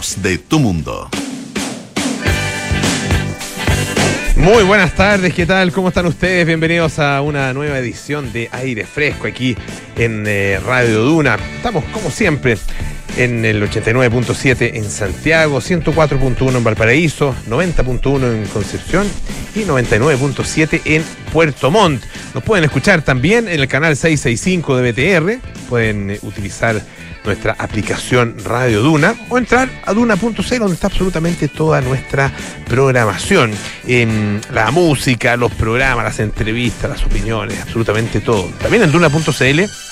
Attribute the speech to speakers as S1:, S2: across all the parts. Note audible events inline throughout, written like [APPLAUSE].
S1: de tu mundo.
S2: Muy buenas tardes, ¿qué tal? ¿Cómo están ustedes? Bienvenidos a una nueva edición de Aire Fresco aquí en eh, Radio Duna. Estamos como siempre en el 89.7 en Santiago, 104.1 en Valparaíso, 90.1 en Concepción y 99.7 en Puerto Montt. Nos pueden escuchar también en el canal 665 de BTR, pueden utilizar nuestra aplicación Radio Duna o entrar a duna.cl donde está absolutamente toda nuestra programación. En la música, los programas, las entrevistas, las opiniones, absolutamente todo. También en duna.cl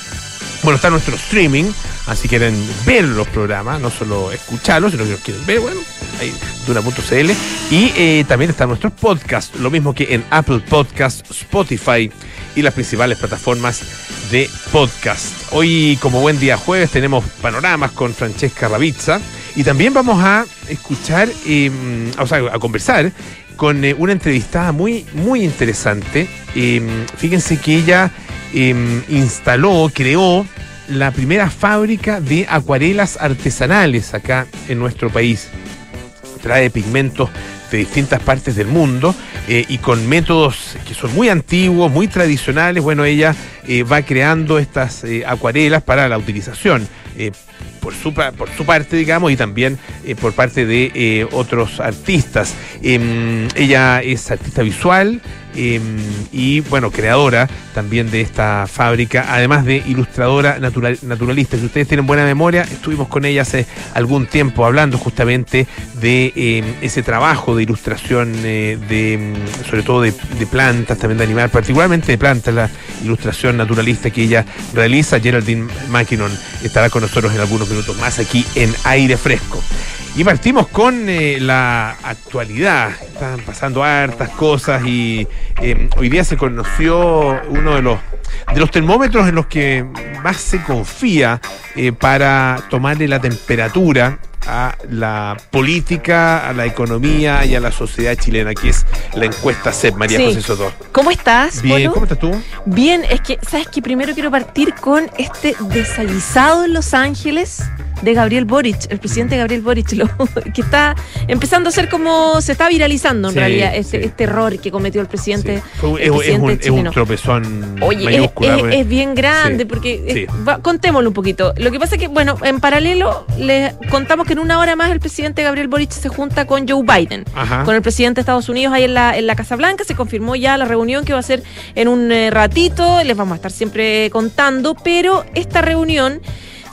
S2: bueno, está nuestro streaming, así quieren ver los programas, no solo escucharlos, sino que los quieren ver, bueno, ahí duna.cl. Y eh, también está nuestro podcast, lo mismo que en Apple Podcast, Spotify y las principales plataformas de podcast. Hoy, como buen día jueves, tenemos panoramas con Francesca Ravizza y también vamos a escuchar, eh, o sea, a conversar con eh, una entrevistada muy, muy interesante. Eh, fíjense que ella eh, instaló, creó la primera fábrica de acuarelas artesanales acá en nuestro país. Trae pigmentos de distintas partes del mundo eh, y con métodos que son muy antiguos, muy tradicionales. Bueno, ella eh, va creando estas eh, acuarelas para la utilización. Eh, por su, por su parte, digamos, y también eh, por parte de eh, otros artistas. Em, ella es artista visual em, y, bueno, creadora también de esta fábrica, además de ilustradora natural- naturalista. Si ustedes tienen buena memoria, estuvimos con ella hace algún tiempo hablando justamente de em, ese trabajo de ilustración, de, sobre todo de, plantas, también de animales, particularmente de plantas, la ilustración naturalista que ella realiza. Geraldine Mackinnon estará con nosotros en algunos minutos más aquí en Aire Fresco. Y partimos con eh, la actualidad. Están pasando hartas cosas y eh, hoy día se conoció uno de los de los termómetros en los que más se confía eh, para tomarle la temperatura a la política, a la economía y a la sociedad chilena, que es la encuesta CEP, María
S3: Sí.
S2: José Soto.
S3: ¿Cómo estás?
S2: Bien,
S3: Polo?
S2: ¿cómo estás tú?
S3: Bien, es que, ¿sabes que Primero quiero partir con este desaguisado en Los Ángeles de Gabriel Boric, el presidente Gabriel Boric, lo, [LAUGHS] que está empezando a ser como, se está viralizando en
S2: Sí,
S3: realidad este,
S2: sí.
S3: este error que cometió el presidente.
S2: Sí.
S3: El
S2: es, es
S3: presidente
S2: un, es un tropezón
S3: Oye, es, es-
S2: pues.
S3: es bien grande porque, es- va- contémoslo un poquito. Lo que pasa es que, bueno, en paralelo les contamos que en una hora más el presidente Gabriel Boric se junta con Joe Biden.
S2: Ajá.
S3: con el presidente de Estados Unidos ahí en la, en la Casa Blanca. Se confirmó ya la reunión que va a ser en un eh, ratito. Les vamos a estar siempre contando. Pero esta reunión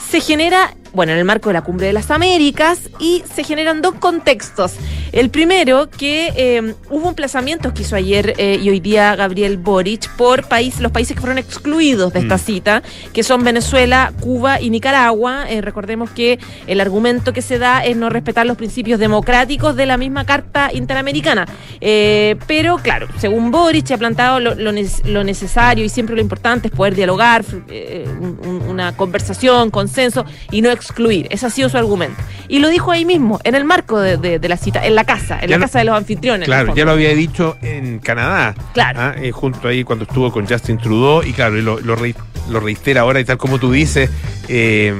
S3: se genera, bueno, en el marco de la Cumbre de las Américas y se generan dos contextos. El primero, que eh, hubo emplazamientos que hizo ayer eh, y hoy día Gabriel Boric por país, los países que fueron excluidos de esta
S2: Mm.
S3: cita, que son Venezuela, Cuba y Nicaragua. Eh, recordemos que el argumento que se da es no respetar los principios democráticos de la misma Carta Interamericana. Eh, pero, claro, según Boric, ha plantado lo, lo necesario y siempre lo importante es poder dialogar, un- una conversación, consenso y no excluir. Ese ha sido su argumento. Y lo dijo ahí mismo, en el marco de, de- de la cita, en la casa, en
S2: Ya
S3: la
S2: lo-
S3: casa de los anfitriones.
S2: Claro, ya lo había dicho en Canadá.
S3: Claro.
S2: ah, eh, junto ahí cuando estuvo con Justin Trudeau. Y claro, y lo, lo, lo reitera ahora y tal como tú dices, eh,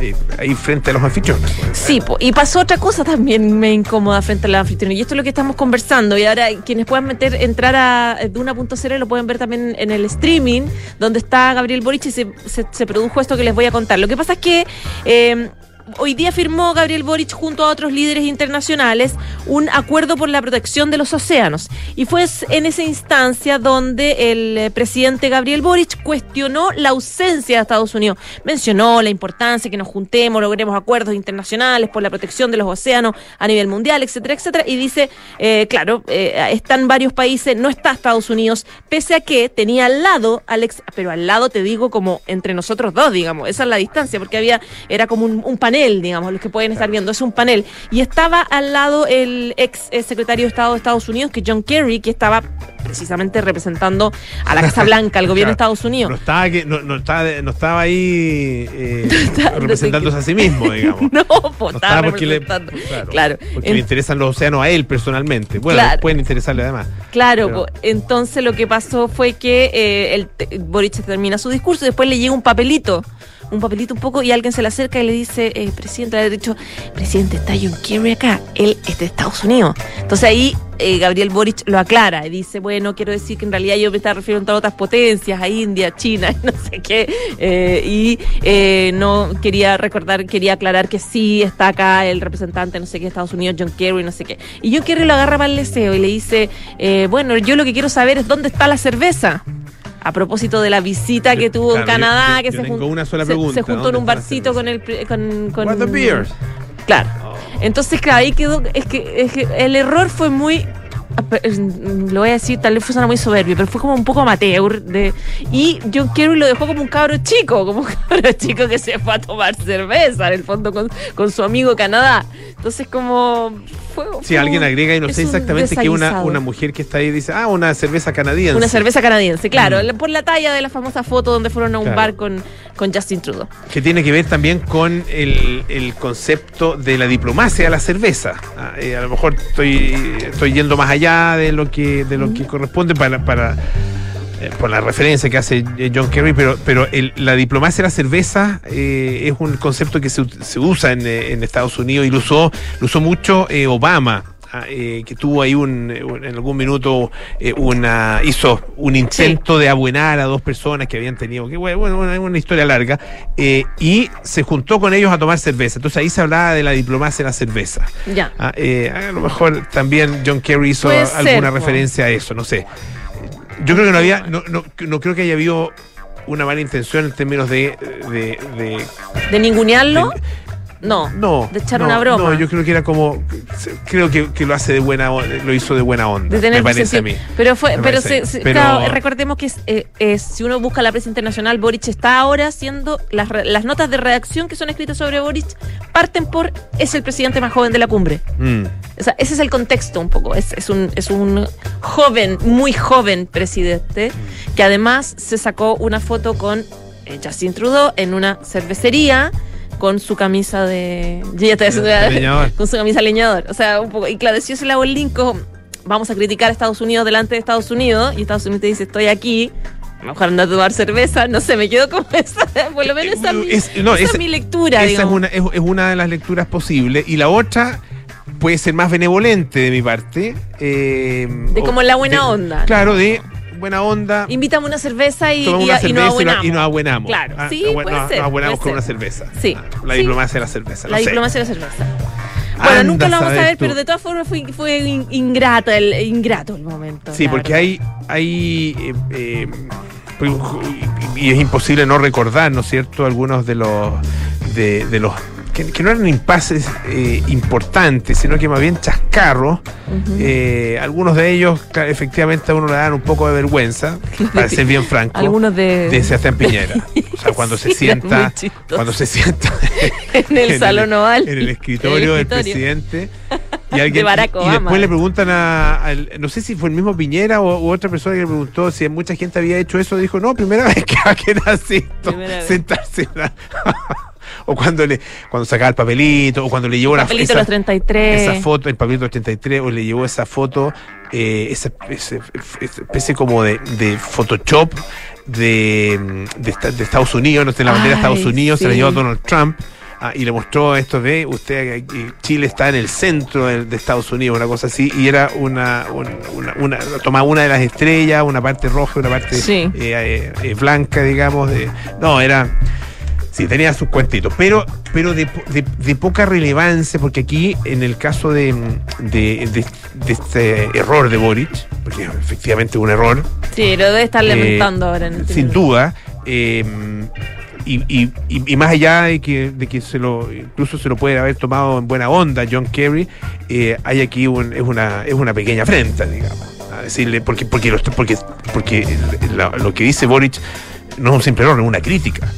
S2: eh, ahí frente a los anfitriones.
S3: Sí, po, y pasó otra cosa también me incómoda frente a la anfitriona. Y esto es lo que estamos conversando. Y ahora quienes puedan meter, entrar a Duna.0 lo pueden ver también en el streaming, donde está Gabriel Boric y se, se- produjo esto que les voy a contar. Lo que pasa es que eh, hoy día firmó Gabriel Boric junto a otros líderes internacionales un acuerdo por la protección de los océanos. Y fue en esa instancia donde el eh, presidente Gabriel Boric cuestionó la ausencia de Estados Unidos. Mencionó la importancia que nos juntemos, logremos acuerdos internacionales por la protección de los océanos a nivel mundial, etcétera, etcétera. Y dice, eh, claro, eh, están varios países, no está Estados Unidos, pese a que tenía al lado, Alex, pero al lado te digo como entre nosotros dos, digamos, esa es la distancia, porque había, era como un, un panel, digamos, los que pueden estar viendo, es un panel. Y estaba al lado el ex eh, secretario de Estado de Estados Unidos, que John Kerry, que estaba precisamente representando a la Casa Blanca, al gobierno de. Estados Unidos.
S2: No estaba, que, no, no estaba, no estaba ahí eh, [LAUGHS] representándose a sí mismo, digamos. [LAUGHS]
S3: No, pues
S2: No
S3: estaba
S2: porque le,
S3: representando.
S2: claro,
S3: Claro.
S2: porque
S3: En-
S2: le interesan los océanos a él personalmente. Bueno,
S3: Claro.
S2: pueden interesarle además.
S3: Claro,
S2: Pero-
S3: entonces lo que pasó fue que eh, el te- Boric termina su discurso y después le llega un papelito un papelito un poco y alguien se le acerca y le dice, eh, presidente, le ha dicho, presidente, está John Kerry acá, él es de Estados Unidos. Entonces ahí eh, Gabriel Boric lo aclara y dice, bueno, quiero decir que en realidad yo me estaba refiriendo a otras potencias, a India, China, [LAUGHS] no sé qué, eh, y eh, no quería recordar, quería aclarar que sí está acá el representante, no sé qué, de Estados Unidos, John Kerry, no sé qué. Y John Kerry lo agarra para el deseo y le dice, eh, bueno, yo lo que quiero saber es dónde está la cerveza. A propósito de la visita que tuvo en
S2: Claro,
S3: Canadá,
S2: yo-
S3: que se,
S2: tengo
S3: jun-
S2: una sola
S3: se-
S2: pregunta,
S3: se juntó en
S2: ¿dónde
S3: un barcito con el, con, con
S2: What the beers?
S3: Claro.
S2: Oh.
S3: Entonces, claro, ahí quedó. Es que, es que el error fue muy. Lo voy a decir, tal vez fue muy soberbio, pero fue como un poco amateur. De, y John Kerry lo dejó como un cabro chico, como un [LAUGHS] cabro chico que se fue a tomar cerveza, en el fondo, con, con su amigo Canadá. Entonces, como. Fue,
S2: Si
S3: fue
S2: alguien agrega y no sé exactamente que una, una mujer que está ahí dice, ah, una cerveza canadiense.
S3: Una cerveza canadiense, claro,
S2: Mm.
S3: por la talla de la famosa foto donde fueron a un
S2: Claro.
S3: bar con, con Justin Trudeau.
S2: Que tiene que ver también con el, el concepto de la diplomacia de la cerveza. Ah, eh, a lo mejor estoy, estoy yendo más allá de lo que, de lo que corresponde para, para eh, por la referencia que hace eh, John Kerry, pero, pero el- la diplomacia de la cerveza eh, es un concepto que se, se usa en, eh, en Estados Unidos y lo usó, lo usó mucho Obama. Ah, eh, que tuvo ahí un, en algún minuto eh, una hizo un intento de abuenar a dos personas que habían tenido que bueno, bueno, una, una historia larga eh, y se juntó con ellos a tomar cerveza entonces ahí se hablaba de la diplomacia de la cerveza
S3: Ya.
S2: Ah, eh, a lo mejor también John Kerry hizo
S3: Puede
S2: alguna
S3: ser,
S2: referencia a eso, no sé. Yo creo que no había, no, no, no creo que haya habido una mala intención en términos de, de, de-
S3: ¿De ningunearlo?
S2: de-
S3: no.
S2: no,
S3: De echar
S2: no,
S3: una broma.
S2: No, yo creo que era como, creo que, que lo hace de buena, lo hizo de buena onda.
S3: de tener
S2: me parece
S3: sentido.
S2: a mí.
S3: Pero fue,
S2: Me
S3: pero, se- se-
S2: Pero-
S3: claro, recordemos que es, eh, es- si uno busca la prensa internacional, Boric está ahora haciendo las, las notas de redacción que son escritas sobre Boric parten por es el presidente más joven de la cumbre.
S2: Mm.
S3: O sea, ese es el contexto un poco. Es, es un, es un joven, muy joven presidente, que además se sacó una foto con eh, Justin Trudeau en una cervecería con su camisa de. Yo ya [LAUGHS] con su camisa leñador. O sea, un poco. Y claro, si yo se le hago el link, vamos a criticar a Estados Unidos delante de Estados Unidos, y Estados Unidos te dice, estoy aquí. a lo Mejor anda a tomar cerveza, no sé, me quedo con [LAUGHS] esa, por lo menos esa, es mi-
S2: no,
S3: esa
S2: esa-
S3: es mi lectura,
S2: Esa es una, es, es una de las lecturas posibles. Y la otra puede ser más benevolente de mi parte. eh,
S3: De como la buena
S2: de-
S3: onda.
S2: Claro, de buena onda.
S3: Invítame una cerveza y,
S2: tomamos
S3: y-
S2: una
S3: y nos
S2: cerveza y, no-
S3: abuenamos.
S2: y nos abuenamos.
S3: Claro,
S2: Ah,
S3: sí, puede
S2: nos-
S3: ser,
S2: nos abuenamos
S3: puede
S2: con una cerveza.
S3: Sí,
S2: Ah, la
S3: sí.
S2: diplomacia de la cerveza.
S3: La
S2: no sé.
S3: diplomacia de la cerveza. Bueno,
S2: Anda
S3: nunca lo vamos a ver, pero de todas formas fue, fue in- ingrato el, ingrato el momento.
S2: Sí, porque hay, hay eh, eh, y es imposible no recordar, ¿no es cierto?, algunos de los de, de los que, que no eran impases eh, importantes, sino que más bien chascarros. Eh, algunos de ellos, claro, efectivamente, a uno le dan un poco de vergüenza, para ser bien franco,
S3: Algunos de,
S2: de Sebastián Piñera. [LAUGHS] O sea, cuando se
S3: Sí,
S2: sienta, cuando se sienta [LAUGHS]
S3: en el [LAUGHS]
S2: en
S3: salón oval.
S2: en el escritorio, del
S3: el escritorio.
S2: presidente. Y, alguien,
S3: Barack
S2: y
S3: Obama.
S2: después le preguntan a, no sé si fue el mismo Piñera o, u otra persona que le preguntó si mucha gente había hecho eso, dijo, no, primera vez que,
S3: Primera vez.
S2: sentarse. en la- o cuando le cuando sacaba el papelito, o cuando le llevó la
S3: Papelito de
S2: esa,
S3: los 33.
S2: esa foto, el papelito 83, o le llevó esa foto, eh, esa, esa- esa especie como de, de Photoshop de, de, esta- de Estados Unidos, no sé, la bandera de Estados Unidos, se la
S3: sí.
S2: llevó Donald Trump. ah, y le mostró esto de usted que Chile está en el centro de, de Estados Unidos, una cosa así, y era una, una, una, una- tomaba una de las estrellas, una parte roja, una parte
S3: Sí.
S2: eh, eh, eh, blanca, digamos, de, no, era Sí, tenía sus cuentitos, pero, pero de, de- de poca relevancia, porque aquí, en el caso de, de- este error de Boric, porque efectivamente un error,
S3: Sí, lo debe estar
S2: Eh,
S3: lamentando ahora. En este
S2: sin duda, eh, y, y- y- y más allá de que, de que se lo, incluso se lo puede haber tomado en buena onda John Kerry, eh, hay aquí un- es, una, es una pequeña afrenta, digamos. A decirle, porque, porque, lo, porque, porque lo, lo que dice Boric no es un simple error, es una crítica.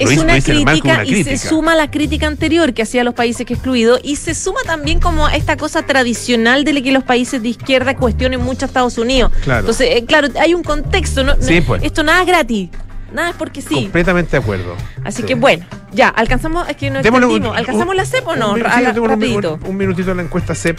S3: Es una crítica
S2: una
S3: y se suma a la crítica anterior que hacía los países que excluido y se suma también como a esta cosa tradicional de que los países de izquierda cuestionen mucho a Estados Unidos.
S2: Claro.
S3: Entonces, eh, claro, hay un contexto. No-
S2: Sí, pues.
S3: Esto nada es gratis. Nada es porque sí.
S2: Completamente de acuerdo.
S3: Así
S2: Sí.
S3: que bueno, Ya, alcanzamos, es que no
S2: un-.
S3: ¿Alcanzamos
S2: un-
S3: la CEP o
S2: un
S3: no?
S2: minu-
S3: A la-
S2: un-
S3: rapidito.
S2: Un, un minutito la encuesta CEP,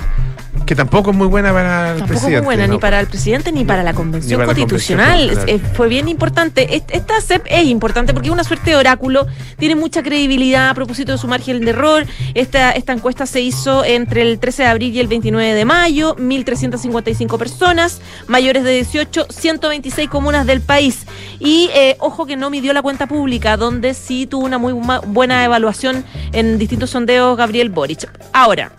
S2: que tampoco es muy buena para el
S3: Tampoco
S2: presidente.
S3: muy buena,
S2: ¿no?
S3: ni para el presidente ni para la convención
S2: para la
S3: constitucional.
S2: convención, claro.
S3: Fue bien importante. Est- Esta CEP es importante porque es una suerte de oráculo, tiene mucha credibilidad a propósito de su margen de error. Esta, esta encuesta se hizo entre el 13 de abril y el 29 de mayo, 1.355 personas, mayores de 18, 126 comunas del país. Y eh, ojo que no midió la cuenta pública, donde sí tuvo una muy buena evaluación en distintos sondeos Gabriel Boric. Ahora,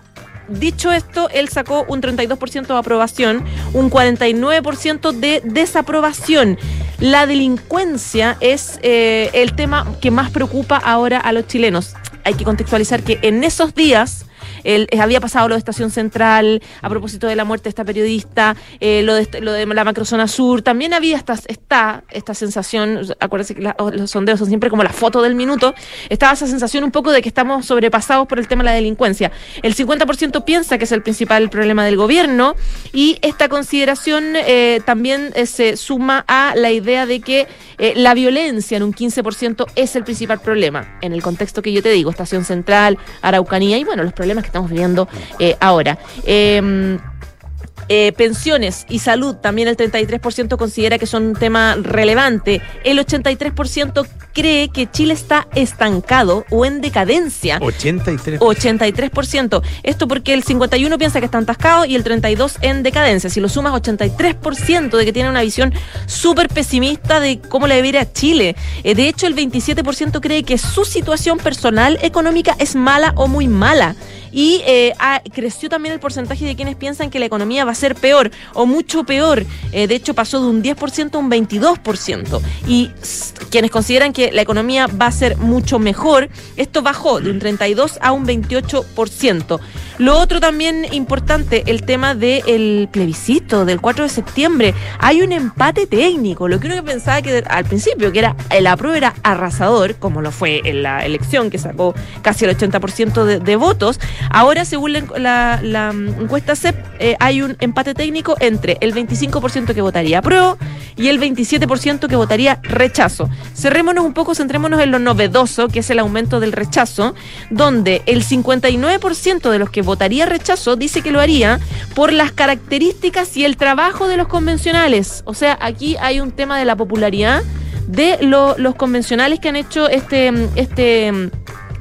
S3: Dicho esto, él sacó un 32% de aprobación, un 49% de desaprobación. La delincuencia es eh, el tema que más preocupa ahora a los chilenos. Hay que contextualizar que en esos días eh, había pasado lo de Estación Central, a propósito de la muerte de esta periodista, eh, lo, de, lo de la macrozona sur, también había esta, esta sensación, acuérdense que los sondeos son siempre como la foto del minuto, estaba esa sensación un poco de que estamos sobrepasados por el tema de la delincuencia. El 50% piensa que es el principal problema del gobierno y esta consideración eh, también se suma a la idea de que la violencia en un 15% es el principal problema, en el contexto que yo te digo, Estación Central, Araucanía y bueno, los problemas que estamos viviendo eh, ahora. Em, eh, pensiones y salud, también el 33% considera que son un tema relevante. El 83% cree que Chile está estancado o en decadencia.
S2: 83.
S3: 83%. Esto porque el 51 piensa que está atascado y el 32 en decadencia. Si lo sumas, 83% de que tiene una visión súper pesimista de cómo le debe ir a Chile. Eh, de hecho, el 27% cree que su situación personal económica es mala o muy mala. Y eh, creció también el porcentaje de quienes piensan que la economía va a ser peor o mucho peor. Eh, de hecho, pasó de un 10% a un 22%. Y quienes consideran que la economía va a ser mucho mejor, esto bajó de un 32 a un 28%. Lo otro también importante, el tema del plebiscito del 4 de septiembre. Hay un empate técnico. Lo que uno pensaba que al principio, que era el apruebo era arrasador, como lo fue en la elección, que sacó casi el 80% de, de votos. Ahora, según la, mm, encuesta CEP, eh, hay un empate técnico entre el 25% que votaría apruebo y el 27% que votaría rechazo. Cerrémonos un poco, centrémonos en lo novedoso, que es el aumento del rechazo, donde el 59% de los que votaría rechazo dice que lo haría por las características y el trabajo de los convencionales. O sea, aquí hay un tema de la popularidad de lo- los convencionales que han hecho este, este,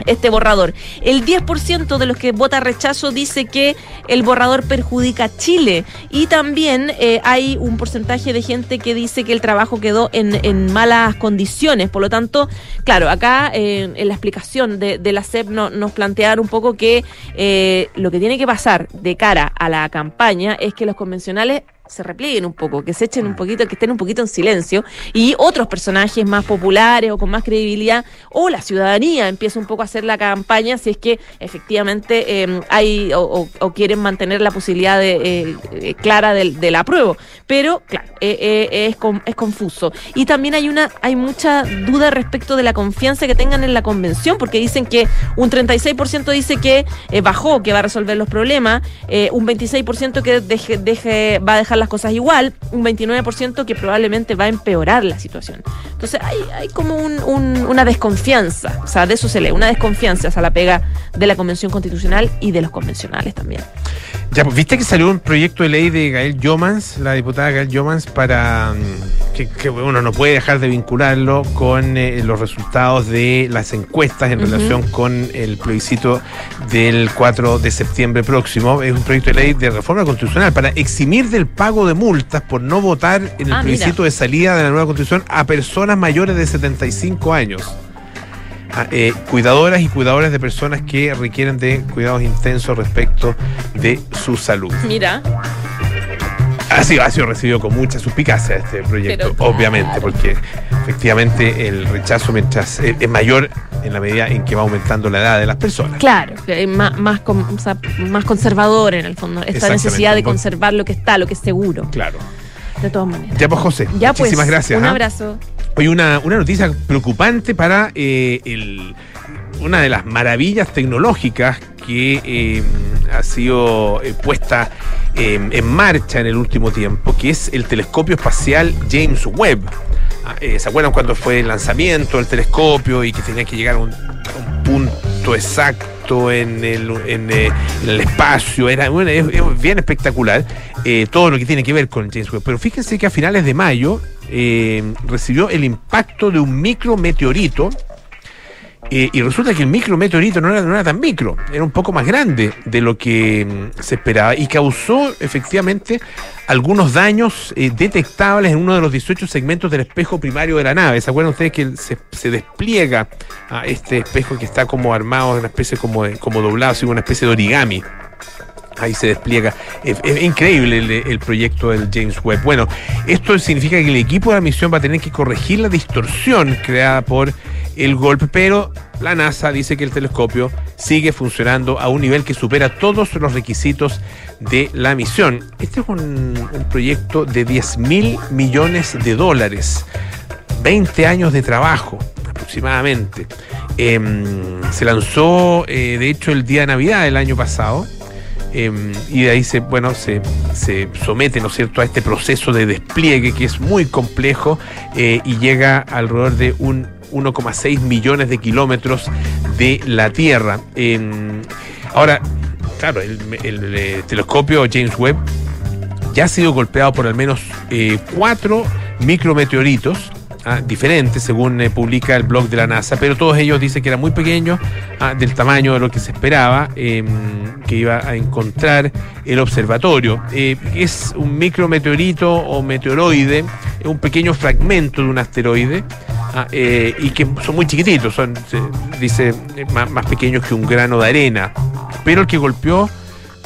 S3: este borrador. El 10% de los que vota rechazo dice que el borrador perjudica a Chile y también eh, hay un porcentaje de gente que dice que el trabajo quedó en, malas condiciones. Por lo tanto, claro, acá eh, en la explicación de, de la CEP no- nos plantearon un poco que eh, lo que tiene que pasar de cara a la campaña es que los convencionales se replieguen un poco, que se echen un poquito, que estén un poquito en silencio y otros personajes más populares o con más credibilidad o la ciudadanía empieza un poco a hacer la campaña si es que efectivamente eh, hay o, o- o quieren mantener la posibilidad de, eh, eh, clara del, del apruebo. Pero claro, eh, es, con- es confuso. Y también hay una hay mucha duda respecto de la confianza que tengan en la convención, porque dicen que un 36% dice que bajó, que va a resolver los problemas, un 26% que deje, deje, va a dejar las cosas igual, un 29% que probablemente va a empeorar la situación. Entonces hay, hay como un- un- una desconfianza, o sea, de eso se lee, una desconfianza a la pega de la Convención Constitucional y de los convencionales también.
S2: Ya, pues, viste que salió un proyecto de ley de Gael Yomans, la diputada Gael Yomans, para mm, que, que uno no puede dejar de vincularlo con eh, los resultados de las encuestas en relación con el plebiscito del 4 de septiembre próximo. Es un proyecto de ley de reforma constitucional para eximir del pago de multas por no votar en el
S3: Ah, mira.
S2: plebiscito de salida de la nueva constitución a personas mayores de 75 años. a, eh, cuidadoras y cuidadores de personas que requieren de cuidados intensos respecto de su salud.
S3: Mira,
S2: Ha sido, ha sido recibido con mucha suspicacia este proyecto,
S3: claro.
S2: obviamente, porque efectivamente el rechazo mientras eh, es mayor en la medida en que va aumentando la edad de las personas.
S3: claro, es más, más, con- o sea, más conservador en el fondo, esta necesidad de conservar lo que está, lo que es seguro,
S2: Claro.
S3: de todas maneras.
S2: Ya pues José,
S3: Ya pues,
S2: muchísimas gracias.
S3: un
S2: ¿ah?
S3: abrazo.
S2: Hoy una, una noticia preocupante para eh, el- una de las maravillas tecnológicas que eh, ha sido eh, puesta eh, en marcha en el último tiempo, que es el telescopio espacial James Webb. Ah, eh, ¿Se acuerdan cuando fue el lanzamiento del telescopio y que tenía que llegar a un, punto exacto en el, en, eh, en el espacio? Era bueno, es, bien espectacular todo lo que tiene que ver con James Webb. Pero fíjense que a finales de mayo recibió el impacto de un micrometeorito y resulta que el micrometeorito no era, no era tan micro, era un poco más grande de lo que mm, se esperaba y causó efectivamente algunos daños eh, detectables en uno de los 18 segmentos del espejo primario de la nave. ¿Se acuerdan ustedes que se, despliega a este espejo que está como armado, una especie como, como doblado, así, una especie de origami? Ahí se despliega. Es, increíble el proyecto del James Webb. Bueno, esto significa que el equipo de la misión va a tener que corregir la distorsión creada por el golpe, pero la NASA dice que el telescopio sigue funcionando a un nivel que supera todos los requisitos de la misión. Este es un, proyecto de 10 mil millones de dólares. 20 años de trabajo aproximadamente. Em, se lanzó, eh, de hecho, el día de Navidad del año pasado. em, y de ahí se, bueno, se, se somete, ¿no es cierto?, a este proceso de despliegue que es muy complejo eh, y llega alrededor de un 1,6 millones de kilómetros de la Tierra. Em, ahora, claro, el, eh, telescopio James Webb ya ha sido golpeado por al menos eh, cuatro micrometeoritos ah, diferentes, según eh, publica el blog de la NASA, pero todos ellos dicen que eran muy pequeños, ah, del tamaño de lo que se esperaba eh, que iba a encontrar el observatorio. Es un micrometeorito o meteoroide, es un pequeño fragmento de un asteroide. Ah, eh, y que son muy chiquititos, son, dice, eh, más, pequeños que un grano de arena. Pero el que golpeó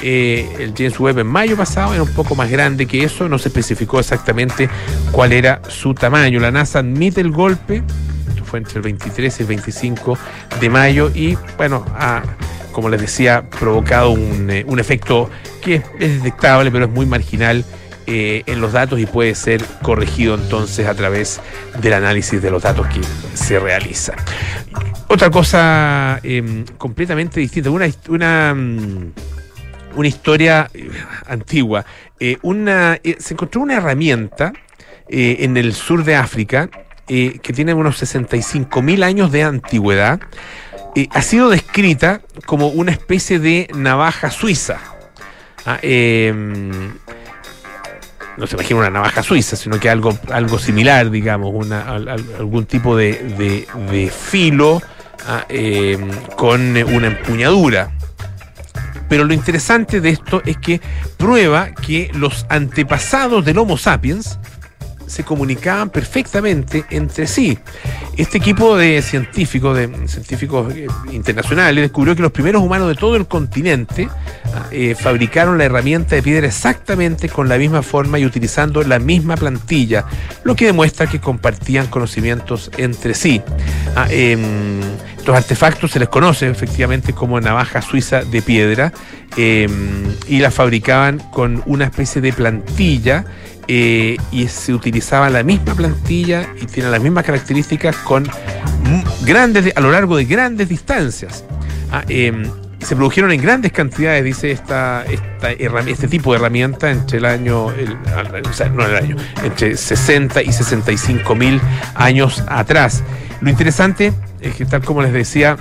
S2: eh, el James Webb en mayo pasado era un poco más grande que eso, no se especificó exactamente cuál era su tamaño. La NASA admite el golpe, esto fue entre el 23 y el 25 de mayo, y bueno, ha, como les decía, provocado un, eh, un efecto que es detectable, pero es muy marginal. Eh, en los datos y puede ser corregido entonces a través del análisis de los datos que se realiza. Otra cosa eh, completamente distinta, una, una, mm, una historia eh, antigua. Eh, una, se encontró una herramienta en el sur de África que tiene unos 65 mil años de antigüedad. Ha sido descrita como una especie de navaja suiza. Ah, eh, no se imagina una navaja suiza, sino que algo, algo similar, digamos, una, al- al- algún tipo de, de- de filo ah, eh, con una empuñadura. Pero lo interesante de esto es que prueba que los antepasados del Homo sapiens se comunicaban perfectamente entre sí. Este equipo de científicos, de científicos eh, internacionales, descubrió que los primeros humanos de todo el continente ah, eh, fabricaron la herramienta de piedra exactamente con la misma forma y utilizando la misma plantilla, lo que demuestra que compartían conocimientos entre sí. Ah, em, estos artefactos se les conoce efectivamente como navaja suiza de piedra em, y la fabricaban con una especie de plantilla eh, y se utilizaba la misma plantilla y tiene las mismas características con grandes a lo largo de grandes distancias. Ah, em, se produjeron en grandes cantidades, dice esta, este tipo de herramienta entre el año, no el año, entre 60 y 65 mil años atrás. Lo interesante es que, tal como les decía,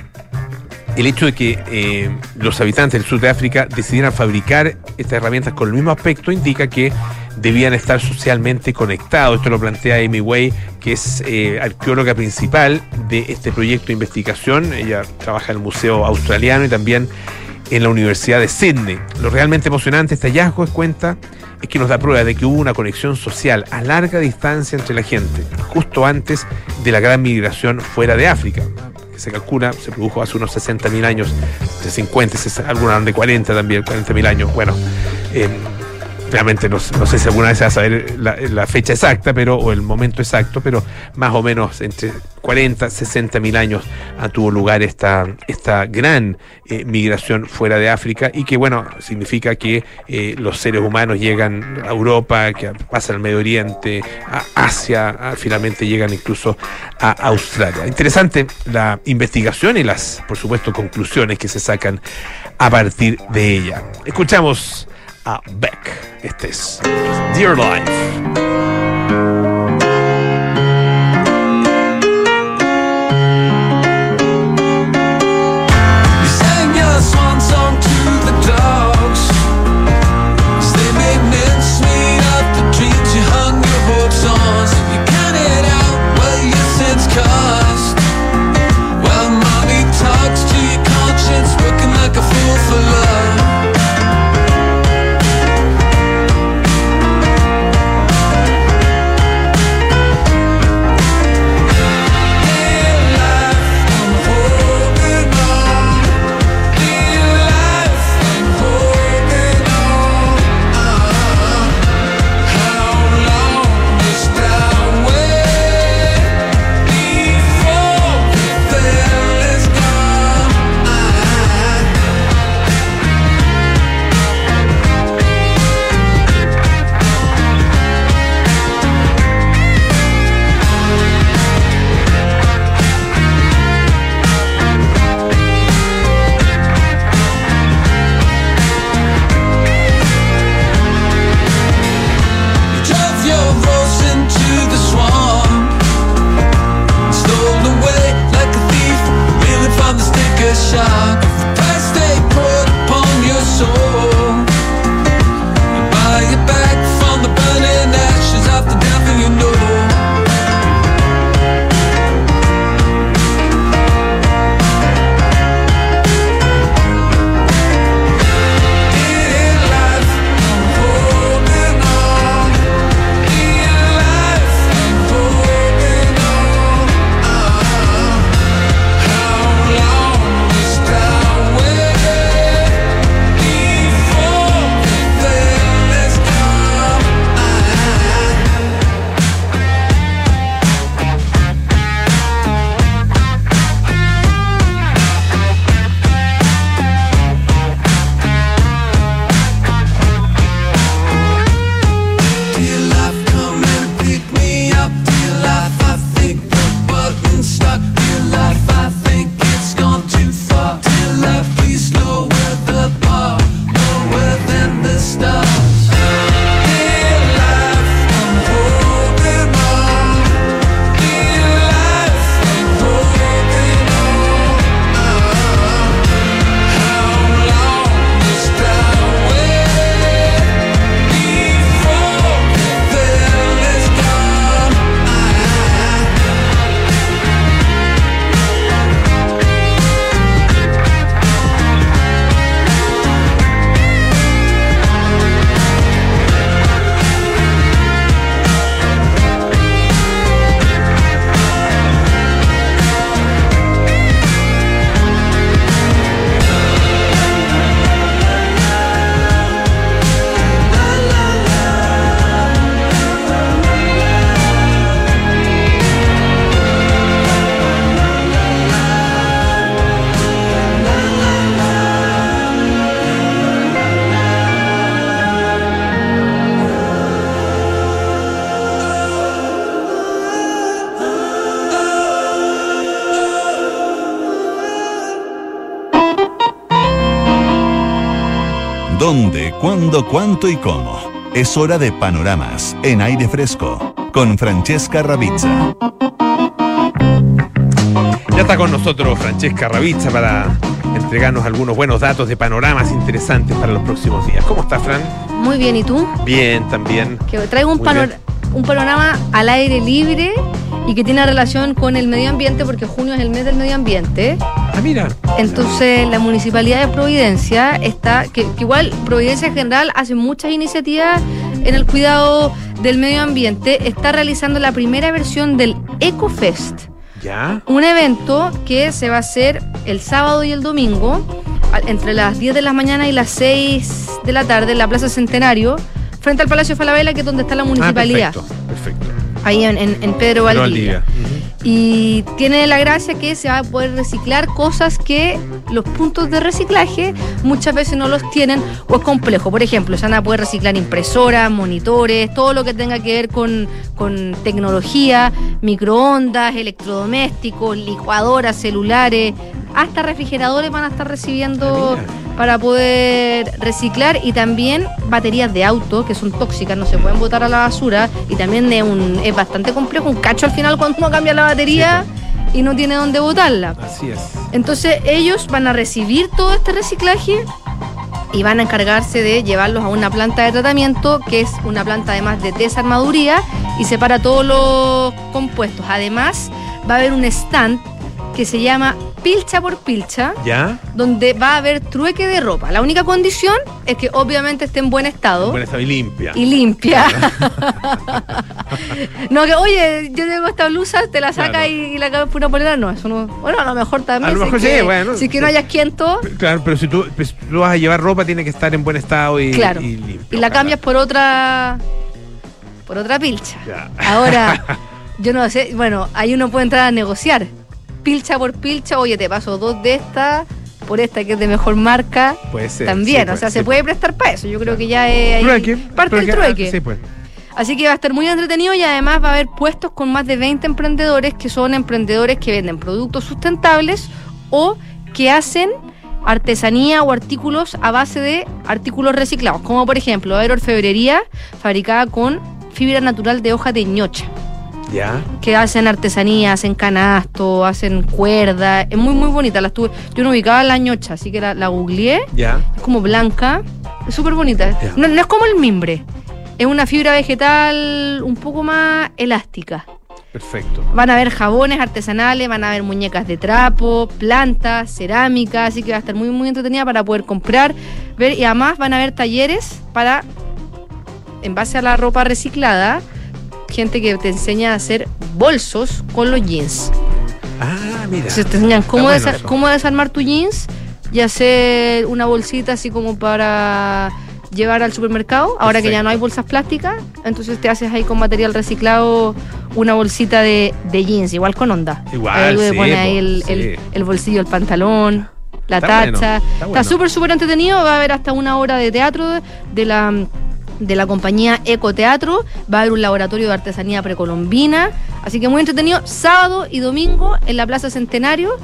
S2: el hecho de que eh, los habitantes del sur de África decidieran fabricar estas herramientas con el mismo aspecto indica que debían estar socialmente conectados. Esto lo plantea Amy Way, que es eh, arqueóloga principal de este proyecto de investigación. Ella trabaja en el Museo Australiano y también en la Universidad de Sydney. Lo realmente emocionante este hallazgo es cuenta es que nos da prueba de que hubo una conexión social a larga distancia entre la gente, justo antes de la gran migración fuera de África que se calcula, se produjo hace unos 60.000 años, de 50, 60, algunas de 40 también, 40.000 años. Bueno, eh, realmente no, sé si alguna vez se va a saber la, fecha exacta pero o el momento exacto, pero más o menos entre 40, 60 mil años ah, tuvo lugar esta, esta gran eh, migración fuera de África y que, bueno, significa que eh, los seres humanos llegan a Europa, que pasan al Medio Oriente, a Asia, a, finalmente llegan incluso a Australia. Interesante la investigación y las, por supuesto, conclusiones que se sacan a partir de ella. Escuchamos a Beck. Este es Dear Life.
S1: Cuándo, cuánto y cómo? Es hora de panoramas en aire fresco con Francesca Ravizza.
S2: Ya está con nosotros Francesca Ravizza para entregarnos algunos buenos datos de panoramas interesantes para los próximos días. ¿Cómo estás, Fran?
S4: Muy bien, ¿y tú?
S2: Bien, también.
S4: Que traigo un,
S2: Muy
S4: panor-
S2: bien.
S4: un panorama al aire libre y que tiene relación con el medio ambiente porque junio es el mes del medio ambiente.
S2: Ah, mira.
S4: Entonces la municipalidad de Providencia está, que, que igual Providencia en general hace muchas iniciativas en el cuidado del medio ambiente, está realizando la primera versión del EcoFest.
S2: Ya.
S4: Un evento que se va a hacer el sábado y el domingo, entre las 10 de la mañana y las 6 de la tarde, en la Plaza Centenario, frente al Palacio Falabella, que es donde está la
S2: Ah,
S4: municipalidad,
S2: perfecto. Perfecto.
S4: Ahí en, en- en Pedro Valdivia. Y tiene la gracia que se va a poder reciclar cosas que los puntos de reciclaje muchas veces no los tienen o es complejo. Por ejemplo, se van a poder reciclar impresoras, monitores, todo lo que tenga que ver con, con tecnología, microondas, electrodomésticos, licuadoras, celulares, hasta refrigeradores van a estar recibiendo
S2: Ah,
S4: para poder reciclar y también baterías de auto que son tóxicas, no se pueden botar a la basura y también es, un, es bastante complejo, un cacho al final cuando uno cambia la batería y no tiene dónde botarla.
S2: Así es.
S4: Entonces ellos van a recibir todo este reciclaje y van a encargarse de llevarlos a una planta de tratamiento que es una planta además de desarmaduría y separa todos los compuestos. Además va a haber un stand que se llama Pilcha por Pilcha
S2: Ya.
S4: donde va a haber trueque de ropa. La única condición es que obviamente esté en buen estado
S2: Buen estado y limpia.
S4: y limpia. [LAUGHS] no, que oye, yo tengo esta blusa, te la saca
S2: Claro.
S4: y, y la cambias por una polera. No, eso no. Bueno, a lo mejor también.
S2: A lo
S4: si
S2: mejor
S4: es que,
S2: sí, bueno,
S4: Si que
S2: sí.
S4: no hayas quiento,
S2: Claro, pero si tú, pues, tú vas a llevar ropa, tiene que estar en buen estado y,
S4: claro.
S2: y
S4: la
S2: ojalá.
S4: cambias por otra. Por otra pilcha.
S2: Ya.
S4: Ahora, [LAUGHS] yo no sé, bueno, ahí uno puede entrar a negociar. Pilcha por pilcha, oye, te paso dos de estas por esta que es de mejor marca.
S2: Puede ser.
S4: También,
S2: sí,
S4: o sea,
S2: sí,
S4: se puede prestar para eso. Yo creo que ya es ahí
S2: Trueque.
S4: parte del
S2: trueque, ah,
S4: trueque.
S2: Sí, pues.
S4: Así que va a estar muy entretenido y además va a haber puestos con más de 20 emprendedores que son emprendedores que venden productos sustentables o que hacen artesanía o artículos a base de artículos reciclados, como por ejemplo, va a haber orfebrería fabricada con fibra natural de hoja de ñocha,
S2: Ya.
S4: que hacen artesanía, hacen canasto, hacen cuerda, es muy muy bonita, la estuve, yo no ubicaba la ñocha, así que la, la googleé
S2: Ya.
S4: es como blanca, es súper bonita. No, no es como el mimbre, es una fibra vegetal un poco más elástica.
S2: Perfecto.
S4: Van a haber jabones artesanales, van a haber muñecas de trapo, plantas, cerámica, así que va a estar muy muy entretenida para poder comprar, ver y además van a haber talleres para, en base a la ropa reciclada, gente que te enseña a hacer bolsos con los jeans.
S2: Ah, mira.
S4: Se te enseñan cómo,
S2: bueno
S4: desa-
S2: eso.
S4: cómo desarmar tu jeans y hacer una bolsita así como para llevar al supermercado. Ahora que ya no hay bolsas plásticas, entonces te haces ahí con material reciclado una bolsita de, de jeans, igual con onda.
S2: Igual,
S4: Ahí
S2: sí,
S4: pones
S2: po,
S4: ahí el,
S2: sí.
S4: el- el bolsillo del pantalón, la
S2: Está
S4: tacha.
S2: bueno, está
S4: Está
S2: bueno.
S4: súper, súper entretenido. Va a haber hasta una hora de teatro de la de la compañía Ecoteatro, va a haber un laboratorio de artesanía precolombina, así que muy entretenido, sábado y domingo en la Plaza Centenario,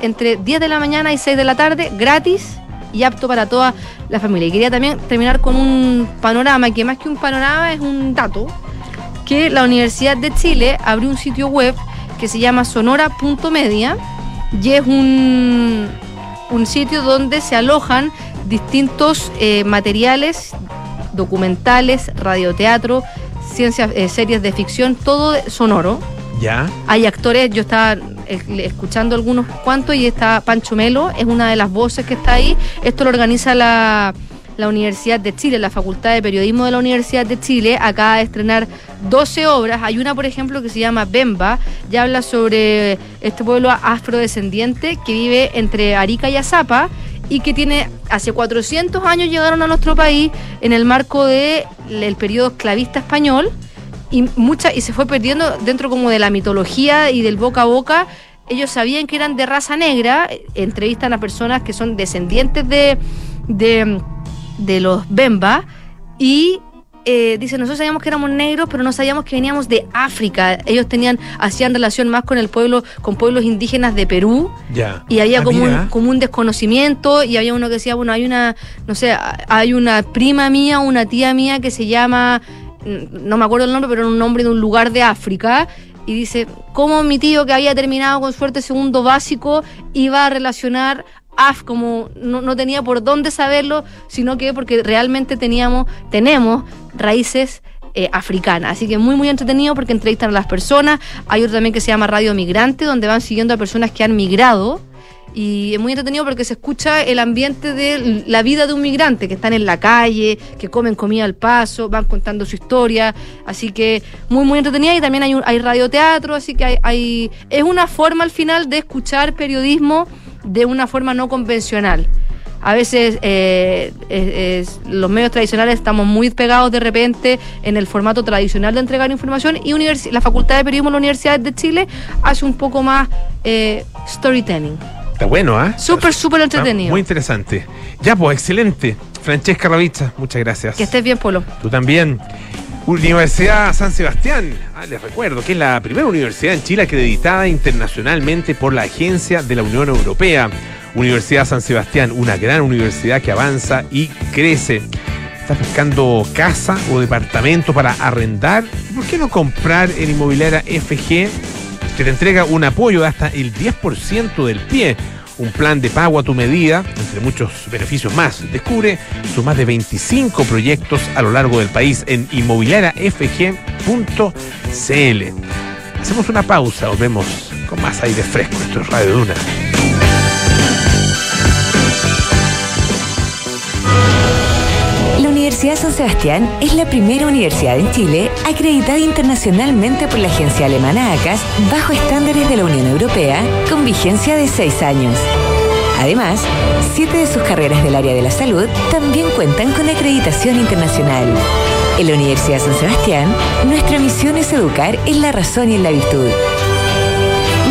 S4: entre 10 de la mañana y 6 de la tarde, gratis y apto para toda la familia. Y quería también terminar con un panorama, que más que un panorama es un dato, que la Universidad de Chile abrió un sitio web que se llama sonora.media y es un, un sitio donde se alojan distintos eh, materiales documentales, radioteatro, ciencias, eh, series de ficción, todo sonoro.
S2: Ya.
S4: Hay actores, yo estaba eh, escuchando algunos cuantos y está Pancho Melo, es una de las voces que está ahí. Esto lo organiza la, la Universidad de Chile, la Facultad de Periodismo de la Universidad de Chile. Acaba de estrenar 12 obras. Hay una, por ejemplo, que se llama Bemba, ya habla sobre este pueblo afrodescendiente que vive entre Arica y Azapa y que tiene hace 400 años llegaron a nuestro país en el marco del el periodo esclavista español y mucha y se fue perdiendo dentro como de la mitología y del boca a boca. Ellos sabían que eran de raza negra, eh, entrevistan a personas que son descendientes de, de, de los Bemba y eh, dice, nosotros sabíamos que éramos negros, pero no sabíamos que veníamos de África. Ellos tenían, hacían relación más con el pueblo, con pueblos indígenas de Perú.
S2: Ya.
S4: Y había
S2: Ah,
S4: como, un,
S2: mira.
S4: como un desconocimiento y había uno que decía, bueno, hay una, no sé, hay una prima mía, una tía mía que se llama, mm, no me acuerdo el nombre, pero era un nombre de un lugar de África. Y dice, ¿cómo mi tío que había terminado con suerte segundo básico iba a relacionar AF como no, no tenía por dónde saberlo, sino que porque realmente teníamos, tenemos raíces eh, africanas. Así que muy, muy entretenido porque entrevistan a las personas. Hay otro también que se llama Radio Migrante, donde van siguiendo a personas que han migrado. Y es muy entretenido porque se escucha el ambiente de la vida de un migrante, que están en la calle, que comen comida al paso, van contando su historia. Así que muy, muy entretenida. Y también hay, un, hay radioteatro, así que hay, hay, es una forma al final de escuchar periodismo de una forma no convencional. A veces eh, es- es- los medios tradicionales estamos muy pegados de repente en el formato tradicional de entregar información y la Facultad de Periodismo de la Universidad de Chile hace un poco más eh, storytelling.
S2: Está bueno, ¿ah?
S4: Súper, súper
S2: Está
S4: entretenido.
S2: Muy interesante. Ya, pues, excelente. Francesca Ravizza, muchas gracias.
S4: Que estés bien, Polo.
S2: Tú también. Universidad San Sebastián, ah, les recuerdo que es la primera universidad en Chile acreditada internacionalmente por la Agencia de la Unión Europea. Universidad San Sebastián, una gran universidad que avanza y crece. ¿Estás buscando casa o departamento para arrendar? ¿Por qué no comprar en Inmobiliaria FG que te entrega un apoyo de hasta el 10% del pie? Un plan de pago a tu medida, entre muchos beneficios más. Descubre sus más de 25 proyectos a lo largo del país en inmobiliariafg.cl. Hacemos una pausa, volvemos con más aire fresco. Esto es Radio Duna.
S5: Universidad San Sebastián es la primera universidad en Chile acreditada internacionalmente por la agencia alemana ACAS bajo estándares de la Unión Europea con vigencia de seis años. Además, siete de sus carreras del área de la salud también cuentan con acreditación internacional. En la Universidad San Sebastián, nuestra misión es educar en la razón y en la virtud.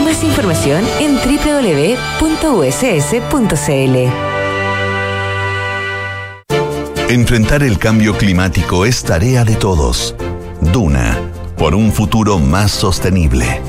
S5: Más información en www.uss.cl.
S1: Enfrentar el cambio climático es tarea de todos. Duna, por un futuro más sostenible.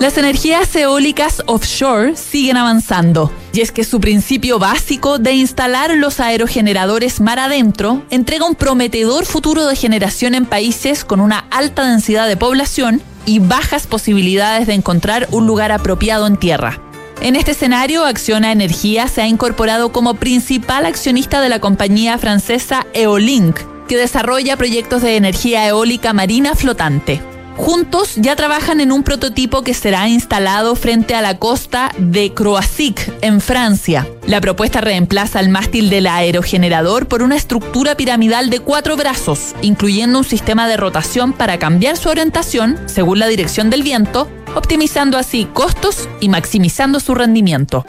S6: Las energías eólicas offshore siguen avanzando, y es que su principio básico de instalar los aerogeneradores mar adentro entrega un prometedor futuro de generación en países con una alta densidad de población y bajas posibilidades de encontrar un lugar apropiado en tierra. En este escenario, Acciona Energía se ha incorporado como principal accionista de la compañía francesa Eolink, que desarrolla proyectos de energía eólica marina flotante. Juntos ya trabajan en un prototipo que será instalado frente a la costa de Croisic, en Francia. La propuesta reemplaza el mástil del aerogenerador por una estructura piramidal de cuatro brazos, incluyendo un sistema de rotación para cambiar su orientación según la dirección del viento, optimizando así costos y maximizando su rendimiento.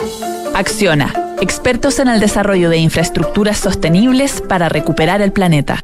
S6: Acciona, expertos en el desarrollo de infraestructuras sostenibles para recuperar el planeta.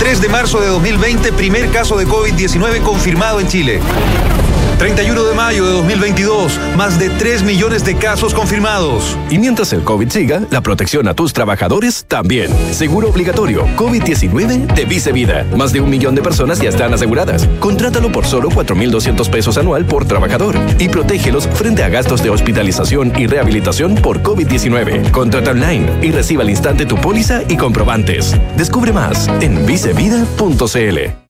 S7: 3 de marzo de 2020, primer caso de COVID-19 confirmado en Chile. 31 de mayo de 2022, más de 3 millones de casos confirmados.
S8: Y mientras el COVID siga, la protección a tus trabajadores también. Seguro obligatorio COVID-19 de Vice Vida. Más de un millón de personas ya están aseguradas. Contrátalo por solo 4.200 pesos anual por trabajador y protégelos frente a gastos de hospitalización y rehabilitación por COVID-19. Contrata online y reciba al instante tu póliza y comprobantes. Descubre más en vicevida.cl.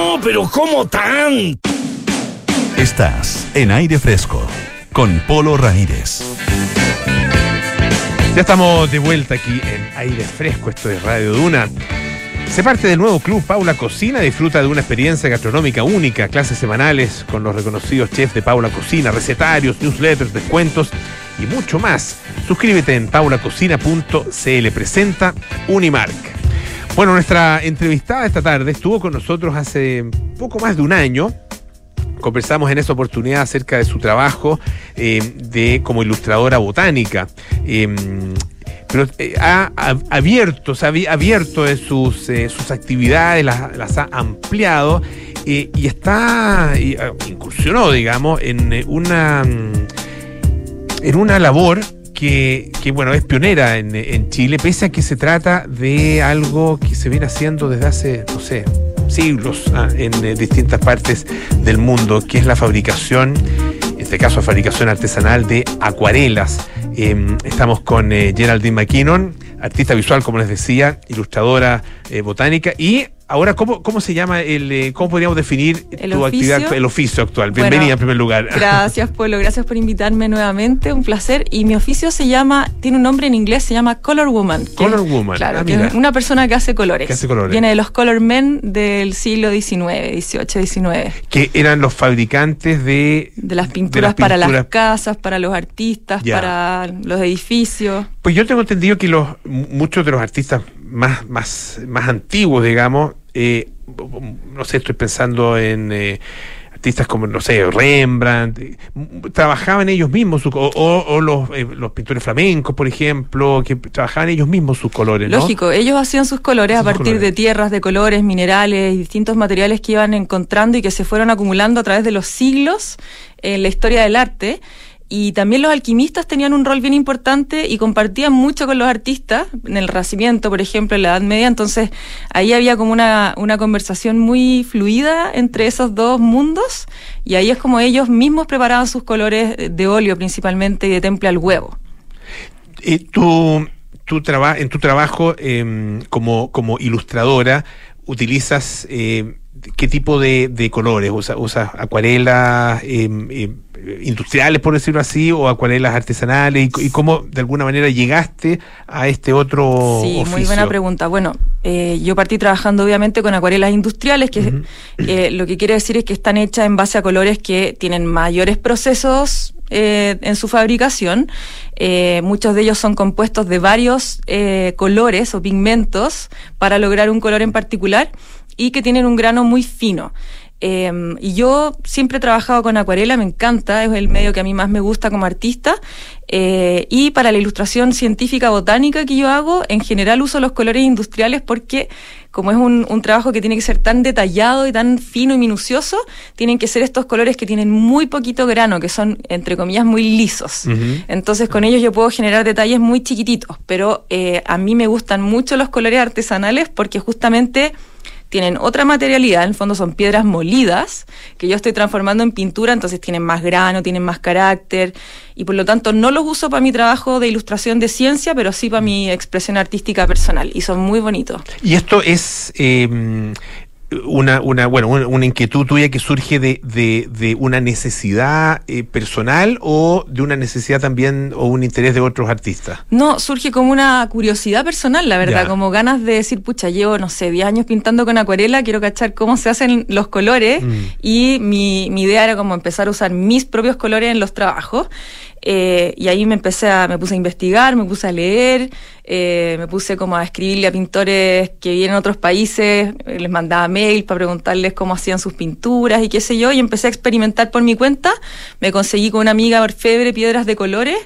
S9: pero ¿cómo tan?
S1: Estás en aire fresco con Polo Ramírez.
S2: Ya estamos de vuelta aquí en aire fresco, esto es Radio Duna. Se parte del nuevo club Paula Cocina, disfruta de una experiencia gastronómica única, clases semanales con los reconocidos chefs de Paula Cocina, recetarios, newsletters, descuentos y mucho más. Suscríbete en paulacocina.cl. Presenta Unimark. Bueno, nuestra entrevistada esta tarde estuvo con nosotros hace poco más de un año. Conversamos en esa oportunidad acerca de su trabajo eh, de, como ilustradora botánica. Eh, pero eh, ha, abierto, se ha abi- abierto sus, eh, sus actividades, las, ha ampliado y está, y, ah, incursionó, digamos, en una, mm, en una labor que, que, bueno, es pionera en, en Chile, pese a que se trata de algo que se viene haciendo desde hace, no sé, siglos ah, en eh, distintas partes del mundo, que es la fabricación, en este caso fabricación artesanal de acuarelas. Eh, estamos con eh, Geraldine McKinnon, artista visual, como les decía, ilustradora eh, botánica y ahora, ¿cómo, cómo se llama el, eh, cómo podríamos definir
S10: El
S2: tu
S10: oficio.
S2: actividad, el oficio actual?
S10: Bueno,
S2: Bienvenida en primer lugar. [LAUGHS]
S10: Gracias, Polo. Gracias por invitarme nuevamente. Un placer. Y mi oficio se llama, tiene un nombre en inglés, se llama Color Woman.
S2: Color Woman.
S10: Claro,
S2: Ah,
S10: que
S2: mira.
S10: es una persona que hace colores.
S2: Que hace colores.
S10: Viene de los Color Men del siglo XIX, XVIII, XIX.
S2: que eran los fabricantes de
S10: De las pinturas para
S2: pinturas.
S10: las casas, para los artistas,
S2: Ya.
S10: para los edificios.
S2: Pues yo tengo entendido que los muchos de los artistas más, más, más antiguos, digamos, eh, no sé, estoy pensando en eh, artistas como, no sé, Rembrandt, eh, trabajaban ellos mismos, su- o, los, eh, los pintores flamencos, por ejemplo, que trabajaban ellos mismos sus colores, ¿no?
S10: Lógico, ellos hacían sus colores a partir
S2: colores.
S10: de tierras, de colores, minerales y distintos materiales que iban encontrando y que se fueron acumulando a través de los siglos en la historia del arte. Y también los alquimistas tenían un rol bien importante y compartían mucho con los artistas, en el Renacimiento, por ejemplo, en la Edad Media. Entonces, ahí había como una, una conversación muy fluida entre esos dos mundos. Y ahí es como ellos mismos preparaban sus colores de óleo principalmente y de temple al huevo.
S2: Eh, tú, en tu trabajo eh, como, como ilustradora, utilizas eh, qué tipo de, de colores? ¿Usa- ¿Usas acuarelas eh, eh, industriales, por decirlo así, o acuarelas artesanales? ¿Y, cómo de alguna manera llegaste a este otro
S10: Sí, muy buena pregunta. Bueno, eh, yo partí trabajando obviamente con acuarelas industriales, que eh, lo que quiere decir es que están hechas en base a colores que tienen mayores procesos eh, en su fabricación. Eh, muchos de ellos son compuestos de varios eh, colores o pigmentos para lograr un color en particular y que tienen un grano muy fino. Eh, y yo siempre he trabajado con acuarela, me encanta, es el medio que a mí más me gusta como artista. Eh, y para la ilustración científica botánica que yo hago, en general uso los colores industriales porque como es un, un trabajo que tiene que ser tan detallado y tan fino y minucioso, tienen que ser estos colores que tienen muy poquito grano, que son, entre comillas, muy lisos. Entonces con ellos yo puedo generar detalles muy chiquititos, pero eh, a mí me gustan mucho los colores artesanales porque justamente tienen otra materialidad, en el fondo son piedras molidas, que yo estoy transformando en pintura, entonces tienen más grano, tienen más carácter, y por lo tanto no los uso para mi trabajo de ilustración de ciencia, pero sí para mi expresión artística personal, y son muy bonitos.
S2: Y esto es eh, una, una, bueno, una, una inquietud tuya que surge de, de, de una necesidad eh, personal o de una necesidad también o un interés de otros artistas.
S10: No, surge como una curiosidad personal, la verdad,
S2: Ya.
S10: como ganas de decir, pucha, llevo, no sé, 10 años pintando con acuarela, quiero cachar cómo se hacen los colores,
S2: Mm.
S10: y mi, mi idea era como empezar a usar mis propios colores en los trabajos. Eh, y ahí me empecé a, me puse a investigar, me puse a leer, eh, me puse como a escribirle a pintores que vienen en otros países, eh, les mandaba mail para preguntarles cómo hacían sus pinturas y qué sé yo, y empecé a experimentar por mi cuenta. Me conseguí con una amiga orfebre piedras de colores.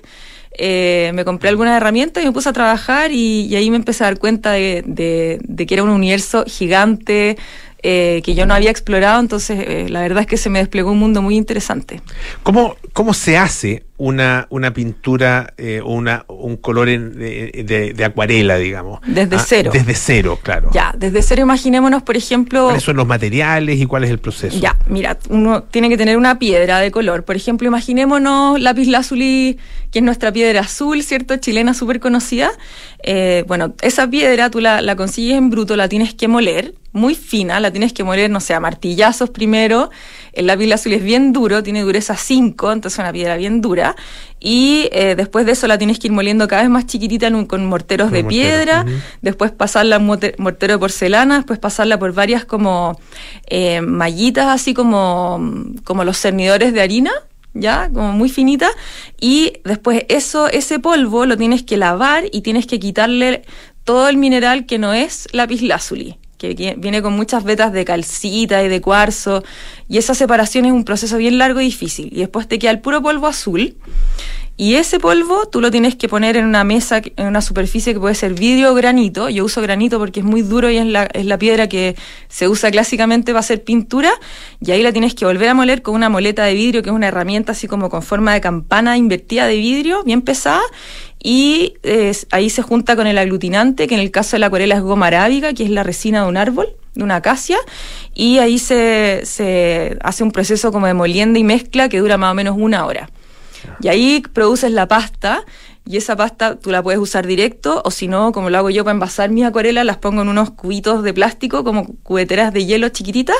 S10: me compré algunas herramientas y me puse a trabajar y, ahí me empecé a dar cuenta de, que era un universo gigante que yo no había explorado, entonces la verdad es que se me desplegó un mundo muy interesante.
S2: ¿Cómo, cómo se hace una, una pintura eh, o una, un color en- de, de- de acuarela, digamos?
S10: Desde
S2: Ah,
S10: cero.
S2: Desde cero, claro.
S10: Ya, desde cero imaginémonos, por ejemplo...
S2: ¿Cuáles son los materiales y cuál es el proceso?
S10: Ya, mira, uno tiene que tener una piedra de color. Por ejemplo, imaginémonos lápiz lazuli, que es nuestra piedra azul, ¿cierto? Chilena súper conocida. Eh, bueno, esa piedra tú la, la consigues en bruto, la tienes que moler, muy fina, la tienes que moler, no sé, a martillazos primero. El lápiz lazuli es bien duro, tiene dureza 5, entonces es una piedra bien dura. Y eh, después de eso la tienes que ir moliendo cada vez más chiquitita un- con morteros
S2: Con
S10: de
S2: mortero,
S10: piedra, después pasarla mote- mortero de porcelana, después pasarla por varias como eh, mallitas, así como, como los cernidores de harina, ya, como muy finita, y después eso, ese polvo lo tienes que lavar y tienes que quitarle todo el mineral que no es lapislázuli que vi- viene con muchas vetas de calcita y de cuarzo, y esa separación es un proceso bien largo y difícil. Y después te queda el puro polvo azul, y ese polvo tú lo tienes que poner en una mesa, en una superficie que puede ser vidrio o granito. Yo uso granito porque es muy duro y es la, es la piedra que se usa clásicamente para hacer pintura. Y ahí la tienes que volver a moler con una moleta de vidrio, que es una herramienta así como con forma de campana invertida de vidrio, bien pesada. Y eh, ahí se junta con el aglutinante, que en el caso de la acuarela es goma arábiga, que es la resina de un árbol, de una acacia. Y ahí se, se hace un proceso como de molienda y mezcla que dura más o menos una hora. Y ahí produces la pasta y esa pasta tú la puedes usar directo o si no, como lo hago yo para envasar mis acuarelas, las pongo en unos cubitos de plástico como cubeteras de hielo chiquititas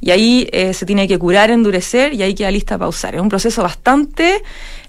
S10: y ahí eh, se tiene que curar, endurecer y ahí queda lista para usar. Es un proceso bastante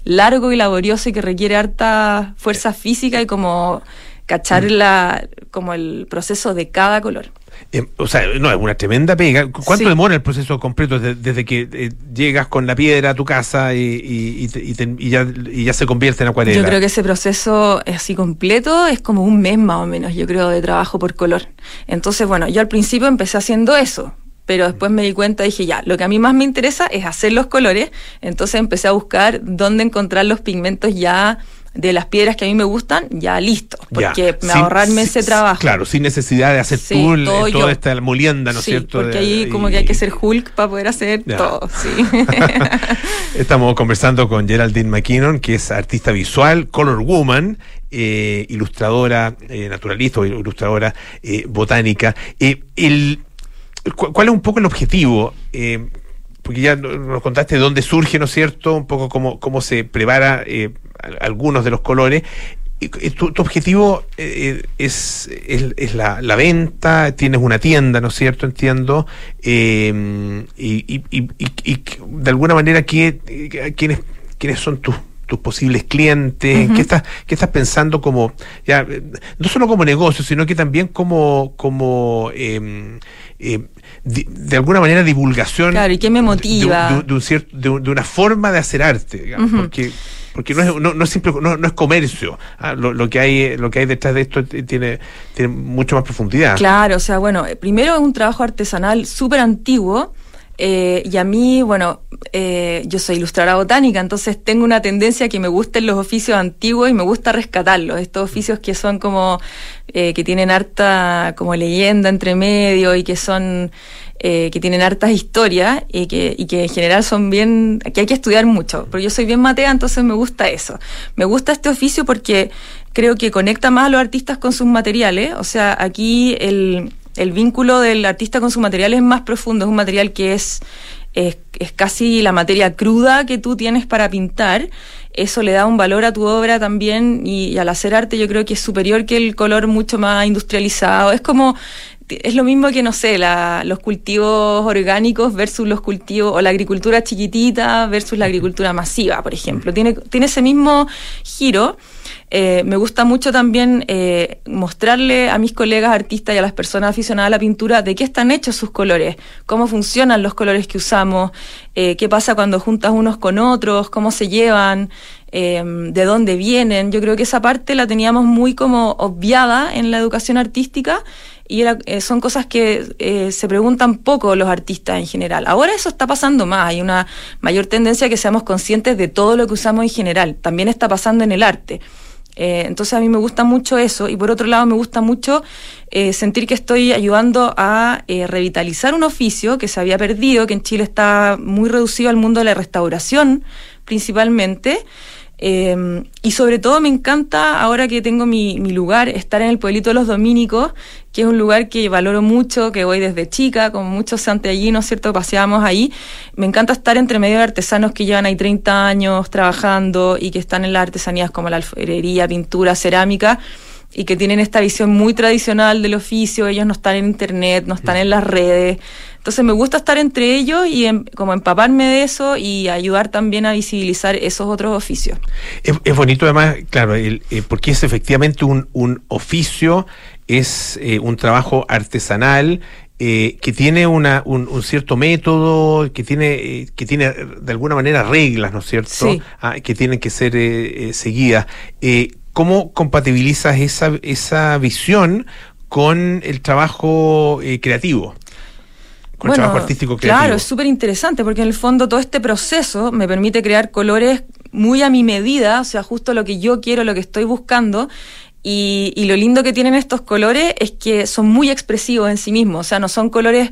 S10: largo y laborioso y que requiere harta fuerza física y como cachar la, como el proceso de cada color.
S2: Eh, o sea, no, es una tremenda pega. ¿Cu- ¿Cuánto
S10: Sí.
S2: demora el proceso completo desde, desde que eh, llegas con la piedra a tu casa y, y- y te- y te- y ya, ya se convierte en acuarela?
S10: Yo creo que ese proceso es así completo es como un mes más o menos, yo creo, de trabajo por color. Entonces, bueno, yo al principio empecé haciendo eso, pero después me di cuenta y dije, ya, lo que a mí más me interesa es hacer los colores, entonces empecé a buscar dónde encontrar los pigmentos ya de las piedras que a mí me gustan, ya listos,
S2: Ya,
S10: porque me ahorrarme
S2: sin-
S10: ese trabajo.
S2: Claro, sin necesidad de hacer
S10: Sí,
S2: tú
S10: todo
S2: eh, toda esta molienda, ¿no es
S10: Sí,
S2: cierto?
S10: porque ahí como que hay que ser Hulk para poder hacer
S2: Ya.
S10: todo, sí. [LAUGHS]
S2: Estamos conversando con Geraldine McKinnon, que es artista visual, color woman, eh, ilustradora eh, naturalista o ilustradora eh, botánica. El, cu- ¿Cuál es un poco el objetivo? Porque ya no- nos contaste de dónde surge, ¿no es cierto? Un poco cómo, cómo se prepara algunos de los colores. Tu, tu objetivo eh, es, es, es la, la venta, tienes una tienda, ¿no es cierto? Entiendo. Eh, y, y, y- y- de alguna manera, ¿qué, eh, ¿quiénes, ¿quiénes son tus tus posibles clientes. ¿qué estás, qué estás pensando como, ya, eh, no solo como negocio, sino que también como, como eh, eh, di- de alguna manera divulgación
S10: Claro, ¿y qué me
S2: de,
S10: motiva?
S2: de- de un cierto, de, un- de una forma de hacer arte, digamos, porque porque no es, no, no es simple, no, no es comercio. ah, lo, lo que hay lo que hay detrás de esto tiene, tiene mucho más profundidad.
S10: Claro, o sea, bueno, eh, primero es un trabajo artesanal súper antiguo. Eh, y a mí, bueno, eh, yo soy ilustradora botánica, entonces tengo una tendencia que me gusten los oficios antiguos y me gusta rescatarlos. Estos oficios que son como, eh, que tienen harta como leyenda entre medio y que son, eh, que tienen hartas historias y que, y que en general son bien, que hay que estudiar mucho. Pero yo soy bien matea, entonces me gusta eso. Me gusta este oficio porque creo que conecta más a los artistas con sus materiales. O sea, aquí el, el vínculo del artista con su material es más profundo, es un material que es, es, es casi la materia cruda que tú tienes para pintar. Eso le da un valor a tu obra también y, y al hacer arte yo creo que es superior que el color mucho más industrializado. Es como, es lo mismo que, no sé, la, los cultivos orgánicos versus los cultivos, o la agricultura chiquitita versus la agricultura masiva, por ejemplo. Tiene, tiene ese mismo giro. Eh, me gusta mucho también eh, mostrarle a mis colegas artistas y a las personas aficionadas a la pintura de qué están hechos sus colores, cómo funcionan los colores que usamos, eh, qué pasa cuando juntas unos con otros, cómo se llevan, eh, de dónde vienen. Yo creo que esa parte la teníamos muy como obviada en la educación artística y era, eh, son cosas que eh, se preguntan poco los artistas en general. Ahora eso está pasando más, hay una mayor tendencia a que seamos conscientes de todo lo que usamos en general. También está pasando en el arte. Eh, entonces a mí me gusta mucho eso y por otro lado me gusta mucho eh, sentir que estoy ayudando a revitalizar un oficio que se había perdido, que en Chile está muy reducido al mundo de la restauración principalmente. Eh, y sobre todo me encanta, ahora que tengo mi, lugar, estar en el pueblito de los Dominicos, que es un lugar que valoro mucho, que voy desde chica, como muchos antes allí, ¿no es cierto? Paseamos ahí. Me encanta estar entre medio de artesanos que llevan ahí 30 años trabajando y que están en las artesanías como la alfarería, pintura, cerámica. Y que tienen esta visión muy tradicional del oficio, ellos no están en internet, no están en las redes. Entonces me gusta estar entre ellos y em- como empaparme de eso y ayudar también a visibilizar esos otros oficios.
S2: Es, es bonito además, claro, el- eh, porque es efectivamente un, un oficio, es eh, un trabajo artesanal eh, que tiene una, un, un cierto método, que tiene, eh, que tiene de alguna manera reglas, ¿no es cierto?
S10: Sí.
S2: Ah, que tienen que ser eh, seguidas. ¿Cómo compatibilizas esa, esa visión con el trabajo eh, creativo? Con el trabajo artístico creativo.
S10: Claro, es súper interesante porque en el fondo todo este proceso me permite crear colores muy a mi medida, o sea, justo lo que yo quiero, lo que estoy buscando. Y, y lo lindo que tienen estos colores es que son muy expresivos en sí mismos, o sea, no son colores,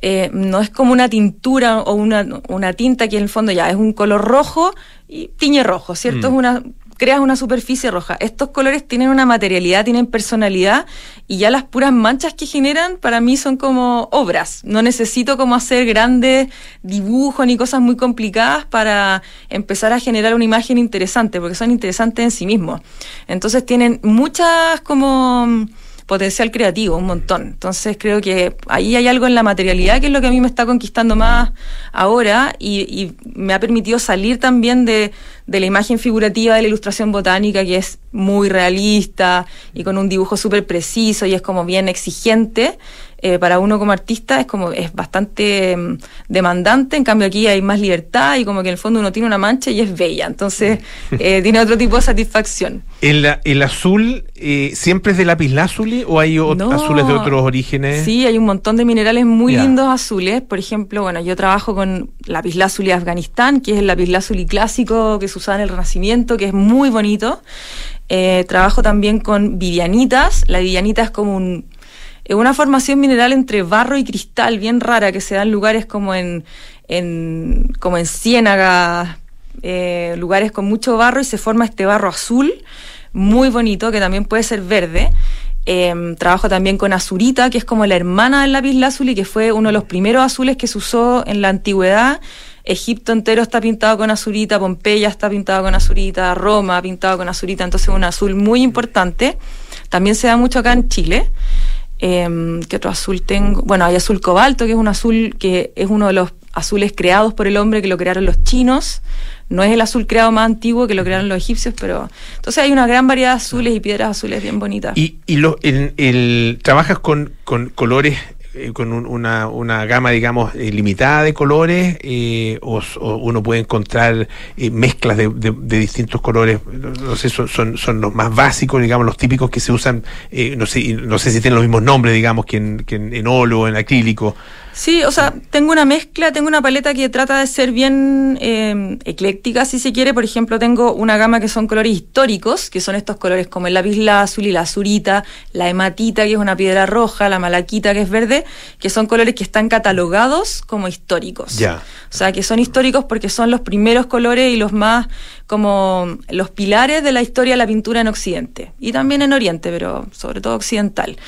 S10: eh, no es como una tintura o una, una tinta que en el fondo ya es un color rojo y tiñe rojo, ¿cierto?
S11: Mm.
S10: Es una creas una superficie roja. Estos colores tienen una materialidad, tienen personalidad y ya las puras manchas que generan para mí son como obras. No necesito como hacer grandes dibujos ni cosas muy complicadas para empezar a generar una imagen interesante, porque son interesantes en sí mismos. Entonces tienen muchas como potencial creativo, un montón. Entonces creo que ahí hay algo en la materialidad que es lo que a mí me está conquistando más ahora y, y me ha permitido salir también de, de la imagen figurativa de la ilustración botánica que es muy realista y con un dibujo súper preciso y es como bien exigente. Eh, para uno como artista es como es bastante mm, demandante, en cambio aquí hay más libertad y como que en el fondo uno tiene una mancha y es bella, entonces [LAUGHS] eh, tiene otro tipo de satisfacción.
S2: ¿El, el azul eh, siempre es de lapislázuli o hay
S10: No.
S2: azules de otros orígenes?
S10: Sí, hay un montón de minerales muy lindos azules. Por ejemplo, bueno, yo trabajo con lapislázuli de Afganistán, que es el lapislázuli clásico que se usaba en el Renacimiento, que es muy bonito. Eh, trabajo también con vivianitas. La vivianita es como un, una formación mineral entre barro y cristal, bien rara, que se da en lugares como en, en como en ciénagas, eh, lugares con mucho barro y se forma este barro azul, muy bonito, que también puede ser verde. Eh, trabajo también con azurita, que es como la hermana del lápiz lazuli, que fue uno de los primeros azules que se usó en la antigüedad. Egipto entero está pintado con azurita, Pompeya está pintado con azurita, Roma pintado con azurita, entonces es un azul muy importante. También se da mucho acá en Chile. Eh, ¿Qué otro azul tengo? Bueno, hay azul cobalto, que es un azul que es uno de los azules creados por el hombre, que lo crearon los chinos. No es el azul creado más antiguo que lo crearon los egipcios, pero entonces hay una gran variedad de azules y piedras azules bien bonitas.
S2: ¿Y, y lo, el, el- trabajas con, con colores, eh, con un- una, una gama, digamos, eh, limitada de colores? eh, o, o uno puede encontrar eh, mezclas de, de- de distintos colores? No, sé, son, son, son los más básicos, digamos, los típicos que se usan, no, sé, no sé si tienen los mismos nombres, digamos, que en, que en, en óleo, en acrílico.
S10: Sí, o sea, tengo una mezcla, tengo una paleta que trata de ser bien eh, ecléctica, si se quiere. Por ejemplo, tengo una gama que son colores históricos, que son estos colores como el lápiz lazuli, la azurita, la hematita, que es una piedra roja, la malaquita, que es verde, que son colores que están catalogados como históricos.
S2: Ya.
S10: O sea, que son históricos porque son los primeros colores y los más como los pilares de la historia de la pintura en Occidente. Y también en Oriente, pero sobre todo occidental.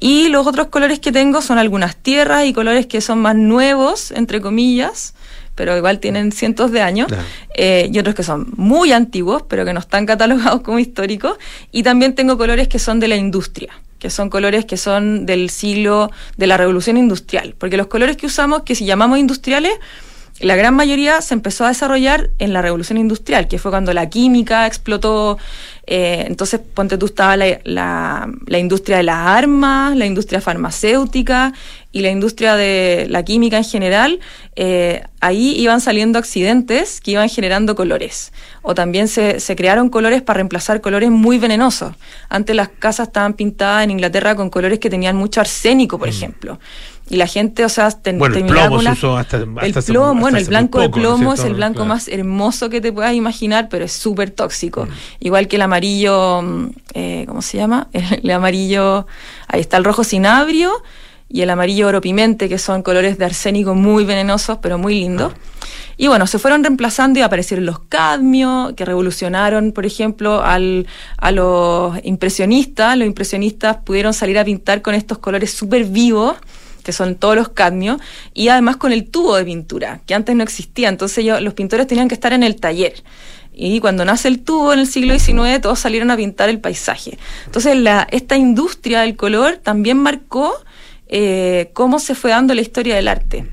S10: Y los otros colores que tengo son algunas tierras y colores que son más nuevos, entre comillas, pero igual tienen cientos de años. Eh, y otros que son muy antiguos, pero que no están catalogados como históricos. Y también tengo colores que son de la industria que son colores que son del siglo de la revolución industrial, porque los colores que usamos, que si llamamos industriales, la gran mayoría se empezó a desarrollar en la revolución industrial, que fue cuando la química explotó. eh, entonces, ponte tú, estaba la, la- la industria de las armas, la industria farmacéutica y la industria de la química en general. eh, ahí iban saliendo accidentes que iban generando colores. O también se, se crearon colores para reemplazar colores muy venenosos. Antes las casas estaban pintadas en Inglaterra con colores que tenían mucho arsénico, por ejemplo. Y la gente, o sea, ten-.
S2: Bueno, el plomo se usó hasta,
S10: el
S2: hasta
S10: plomo,
S2: hasta
S10: bueno, el blanco de
S2: poco, ¿no es
S10: plomo es el blanco
S2: Claro.
S10: más hermoso que te puedas imaginar, pero es súper tóxico.
S2: Mm.
S10: Igual que el amarillo, mm, eh, ¿cómo se llama? [LAUGHS] El, amarillo, ahí está el rojo cinabrio y el amarillo oro pimente, que son colores de arsénico muy venenosos, pero muy lindos. Y bueno, se fueron reemplazando y aparecieron los cadmio, que revolucionaron, por ejemplo, al, a los impresionistas. Los impresionistas pudieron salir a pintar con estos colores súper vivos que son todos los cadmios, y además con el tubo de pintura, que antes no existía. Entonces ellos- los pintores tenían que estar en el taller. Y cuando nace el tubo en el siglo XIX, todos salieron a pintar el paisaje. Entonces, esta industria del color también marcó eh, cómo se fue dando la historia del arte.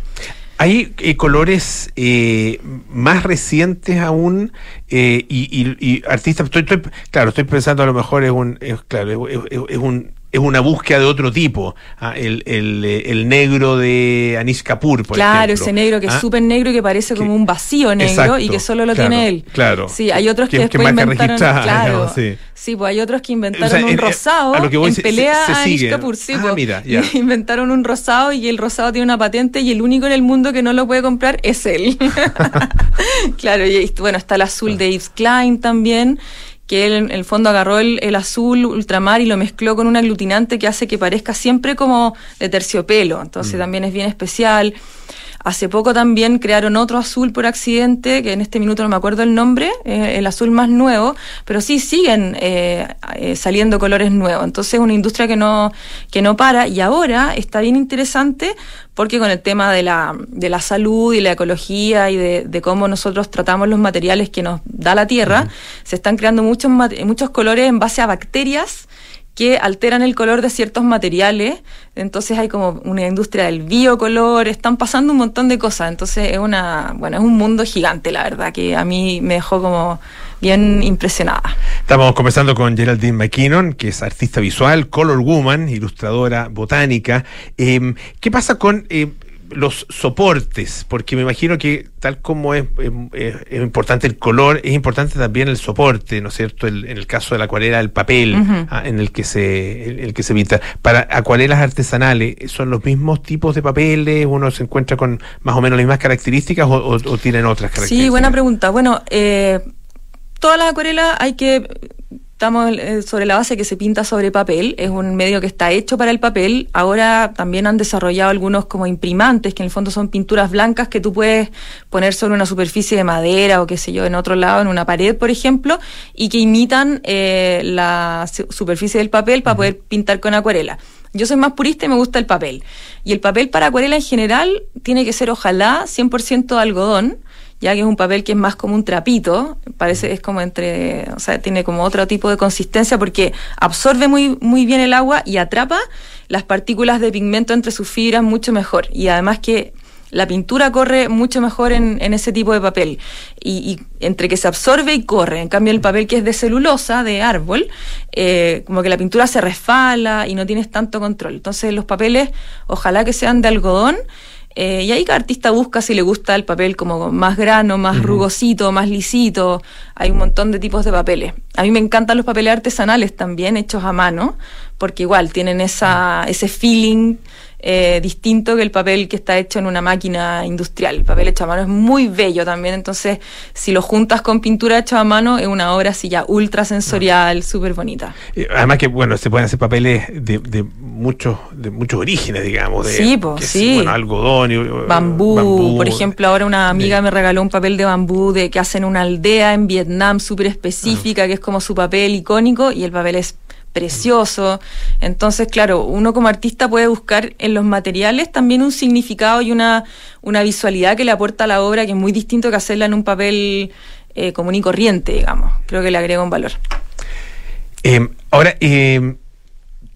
S2: Hay eh, colores eh, más recientes aún y, artistas. Estoy, claro, estoy pensando a lo mejor es un es una búsqueda de otro tipo. Ah, el, el, eh, el negro de Anish Kapoor, por
S10: claro,
S2: ejemplo.
S10: ese negro que es
S2: Ah,
S10: súper negro y que parece como un vacío negro
S2: Exacto,
S10: y que solo lo
S2: claro,
S10: tiene él.
S2: claro.
S10: Sí, hay otros que, después inventaron. Claro.
S2: sí.
S10: Sí, pues hay otros que inventaron
S2: O sea,
S10: un
S2: en-
S10: rosado
S2: a lo que voy
S10: en
S2: se-
S10: pelea
S2: se- se
S10: a Anish. Kapoor, sí,
S2: Ah,
S10: pues.
S2: mira, [LAUGHS]
S10: inventaron un rosado y el rosado tiene una patente y el único en el mundo que no lo puede comprar es él. [LAUGHS] [LAUGHS] claro, y y, bueno, está el azul de Yves Klein también que él en el fondo agarró el, el azul ultramar y lo mezcló con un aglutinante que hace que parezca siempre como de terciopelo. Entonces también es bien especial. Hace poco también crearon otro azul por accidente, que en este minuto no me acuerdo el nombre, eh, el azul más nuevo, pero sí siguen eh, eh, saliendo colores nuevos. Entonces es una industria que no, que no para y ahora está bien interesante porque con el tema de la, de la salud y la ecología y de, de cómo nosotros tratamos los materiales que nos da la Tierra, se están creando muchos, muchos colores en base a bacterias que alteran el color de ciertos materiales. Entonces hay como una industria del biocolor, están pasando un montón de cosas. Entonces es una, bueno, es un mundo gigante, la verdad, que a mí me dejó como bien impresionada.
S2: Estamos conversando con Geraldine McKinnon, que es artista visual, color woman, ilustradora botánica. Eh, ¿Qué pasa con eh, los soportes? Porque me imagino que tal como es, eh, es importante el color, es importante también el soporte, ¿no es cierto? El- en el caso de la acuarela, el papel ah, en el que se el, el que se pinta. Para acuarelas artesanales, ¿son los mismos tipos de papeles? ¿Uno se encuentra con más o menos las mismas características o, o- o tienen otras características?
S10: Sí, buena pregunta. Bueno, eh, todas las acuarelas hay que estamos eh, sobre la base que se pinta sobre papel, es un medio que está hecho para el papel. Ahora también han desarrollado algunos como imprimantes, que en el fondo son pinturas blancas que tú puedes poner sobre una superficie de madera o qué sé yo, en otro lado, en una pared, por ejemplo, y que imitan eh, la su- superficie del papel para poder pintar con acuarela. Yo soy más purista y me gusta el papel. Y el papel para acuarela en general tiene que ser ojalá 100% algodón, ya que es un papel que es más como un trapito, parece es como entre, o sea, tiene como otro tipo de consistencia porque absorbe muy muy bien el agua y atrapa las partículas de pigmento entre sus fibras mucho mejor y además que la pintura corre mucho mejor en, en ese tipo de papel y, entre que se absorbe y corre, en cambio el papel que es de celulosa, de árbol, eh, como que la pintura se resfala y no tienes tanto control. Entonces los papeles, ojalá que sean de algodón eh, y ahí cada artista busca si le gusta el papel como más grano, más rugosito, más lisito. Hay un montón de tipos de papeles. A mí me encantan los papeles artesanales también, hechos a mano, porque igual tienen esa, ese feeling eh, distinto que el papel que está hecho en una máquina industrial. El papel hecho a mano es muy bello también, entonces si lo juntas con pintura hecha a mano es una obra así ya ultra sensorial, súper bonita.
S2: Eh, Además que, bueno, se pueden hacer papeles de, de muchos de muchos orígenes, digamos. De,
S10: Sí, po,
S2: que es,
S10: sí.
S2: bueno, algodón y...
S10: Bambú, por ejemplo, ahora una amiga me regaló un papel de bambú de que hacen una aldea en Vietnam súper específica, que es como su papel icónico, y el papel es precioso. Entonces, claro, uno como artista puede buscar en los materiales también un significado y una, una visualidad que le aporta a la obra que es muy distinto que hacerla en un papel eh, común y corriente, digamos. Creo que le agrega un valor.
S2: Eh, ahora, eh,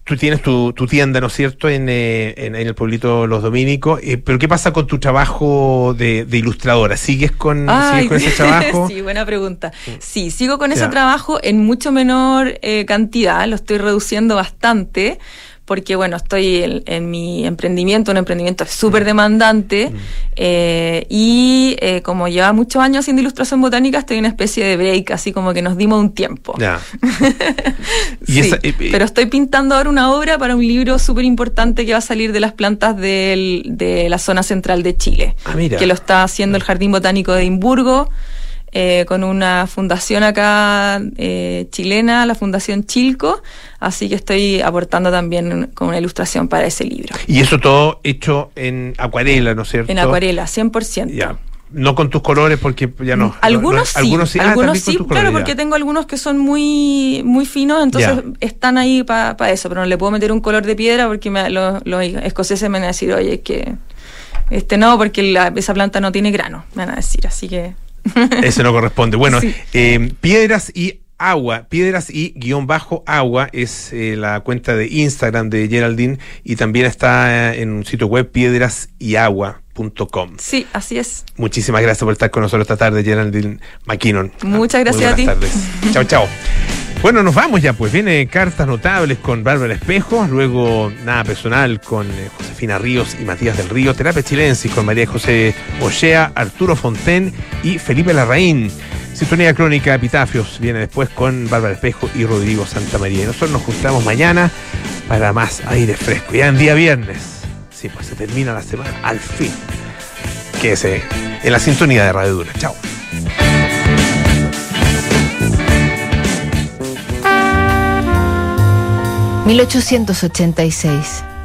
S2: tú tienes tu, tu tienda, ¿no es cierto?, en, eh, en, en el pueblito Los Dominicos, eh, pero ¿qué pasa con tu trabajo de, de ilustradora? ¿Sigues con,
S10: Ay,
S2: ¿sigues con ese trabajo? [LAUGHS]
S10: sí, buena pregunta. Sí, sigo con
S2: Ya.
S10: ese trabajo en mucho menor eh, cantidad, lo estoy reduciendo bastante, porque bueno, estoy en, en mi emprendimiento, un emprendimiento súper demandante, eh, y eh, como lleva muchos años haciendo ilustración botánica, estoy en una especie de break, así como que nos dimos un tiempo.
S2: Ya. [LAUGHS] Y
S10: Sí,
S2: esa-
S10: pero estoy pintando ahora una obra para un libro súper importante que va a salir de las plantas del- de la zona central de Chile.
S2: Ah, mira.
S10: Que lo está haciendo el Jardín Botánico de Edimburgo, eh, con una fundación acá eh, chilena, la Fundación Chilco. Así que estoy aportando también con una ilustración para ese libro.
S2: Y eso todo hecho en acuarela, ¿no es cierto?
S10: En acuarela, 100%.
S2: Ya. No con tus colores, porque ya no.
S10: Algunos
S2: no-
S10: sí,
S2: Algunos sí, Ah,
S10: algunos sí, claro,
S2: colores, ya.
S10: porque tengo algunos que son muy muy finos, entonces
S2: Ya.
S10: están ahí para eso, pero no le puedo meter un color de piedra porque me- los, los escoceses me van a decir, oye, es que este no, porque la- esa planta no tiene grano, me van a decir, así que [LAUGHS]
S2: Ese no corresponde. Bueno,
S10: Sí.
S2: eh, piedras y agua, piedras y guion bajo agua es eh, la cuenta de Instagram de Geraldine y también está eh, en un sitio web piedrasyagua.com.
S10: Sí, así es.
S2: Muchísimas gracias por estar con nosotros esta tarde, Geraldine McKinnon.
S10: Muchas
S2: Muy
S10: gracias a ti.
S2: tardes. [LAUGHS] chao, chao. Bueno, nos vamos ya, pues viene cartas notables con Bárbara Espejo, luego nada personal con eh, Josefina Ríos y Matías del Río, terapia chilensis con María José Ochea, Arturo Fonten y Felipe Larraín. Sintonía Crónica Epitafios viene después con Bárbara Espejo y Rodrigo Santamaría. Y nosotros nos juntamos mañana para más aire fresco. Ya en día viernes. Sí, pues se termina la semana, al fin. Quédese en la sintonía de Radio Dura. Chao.
S11: ...1886...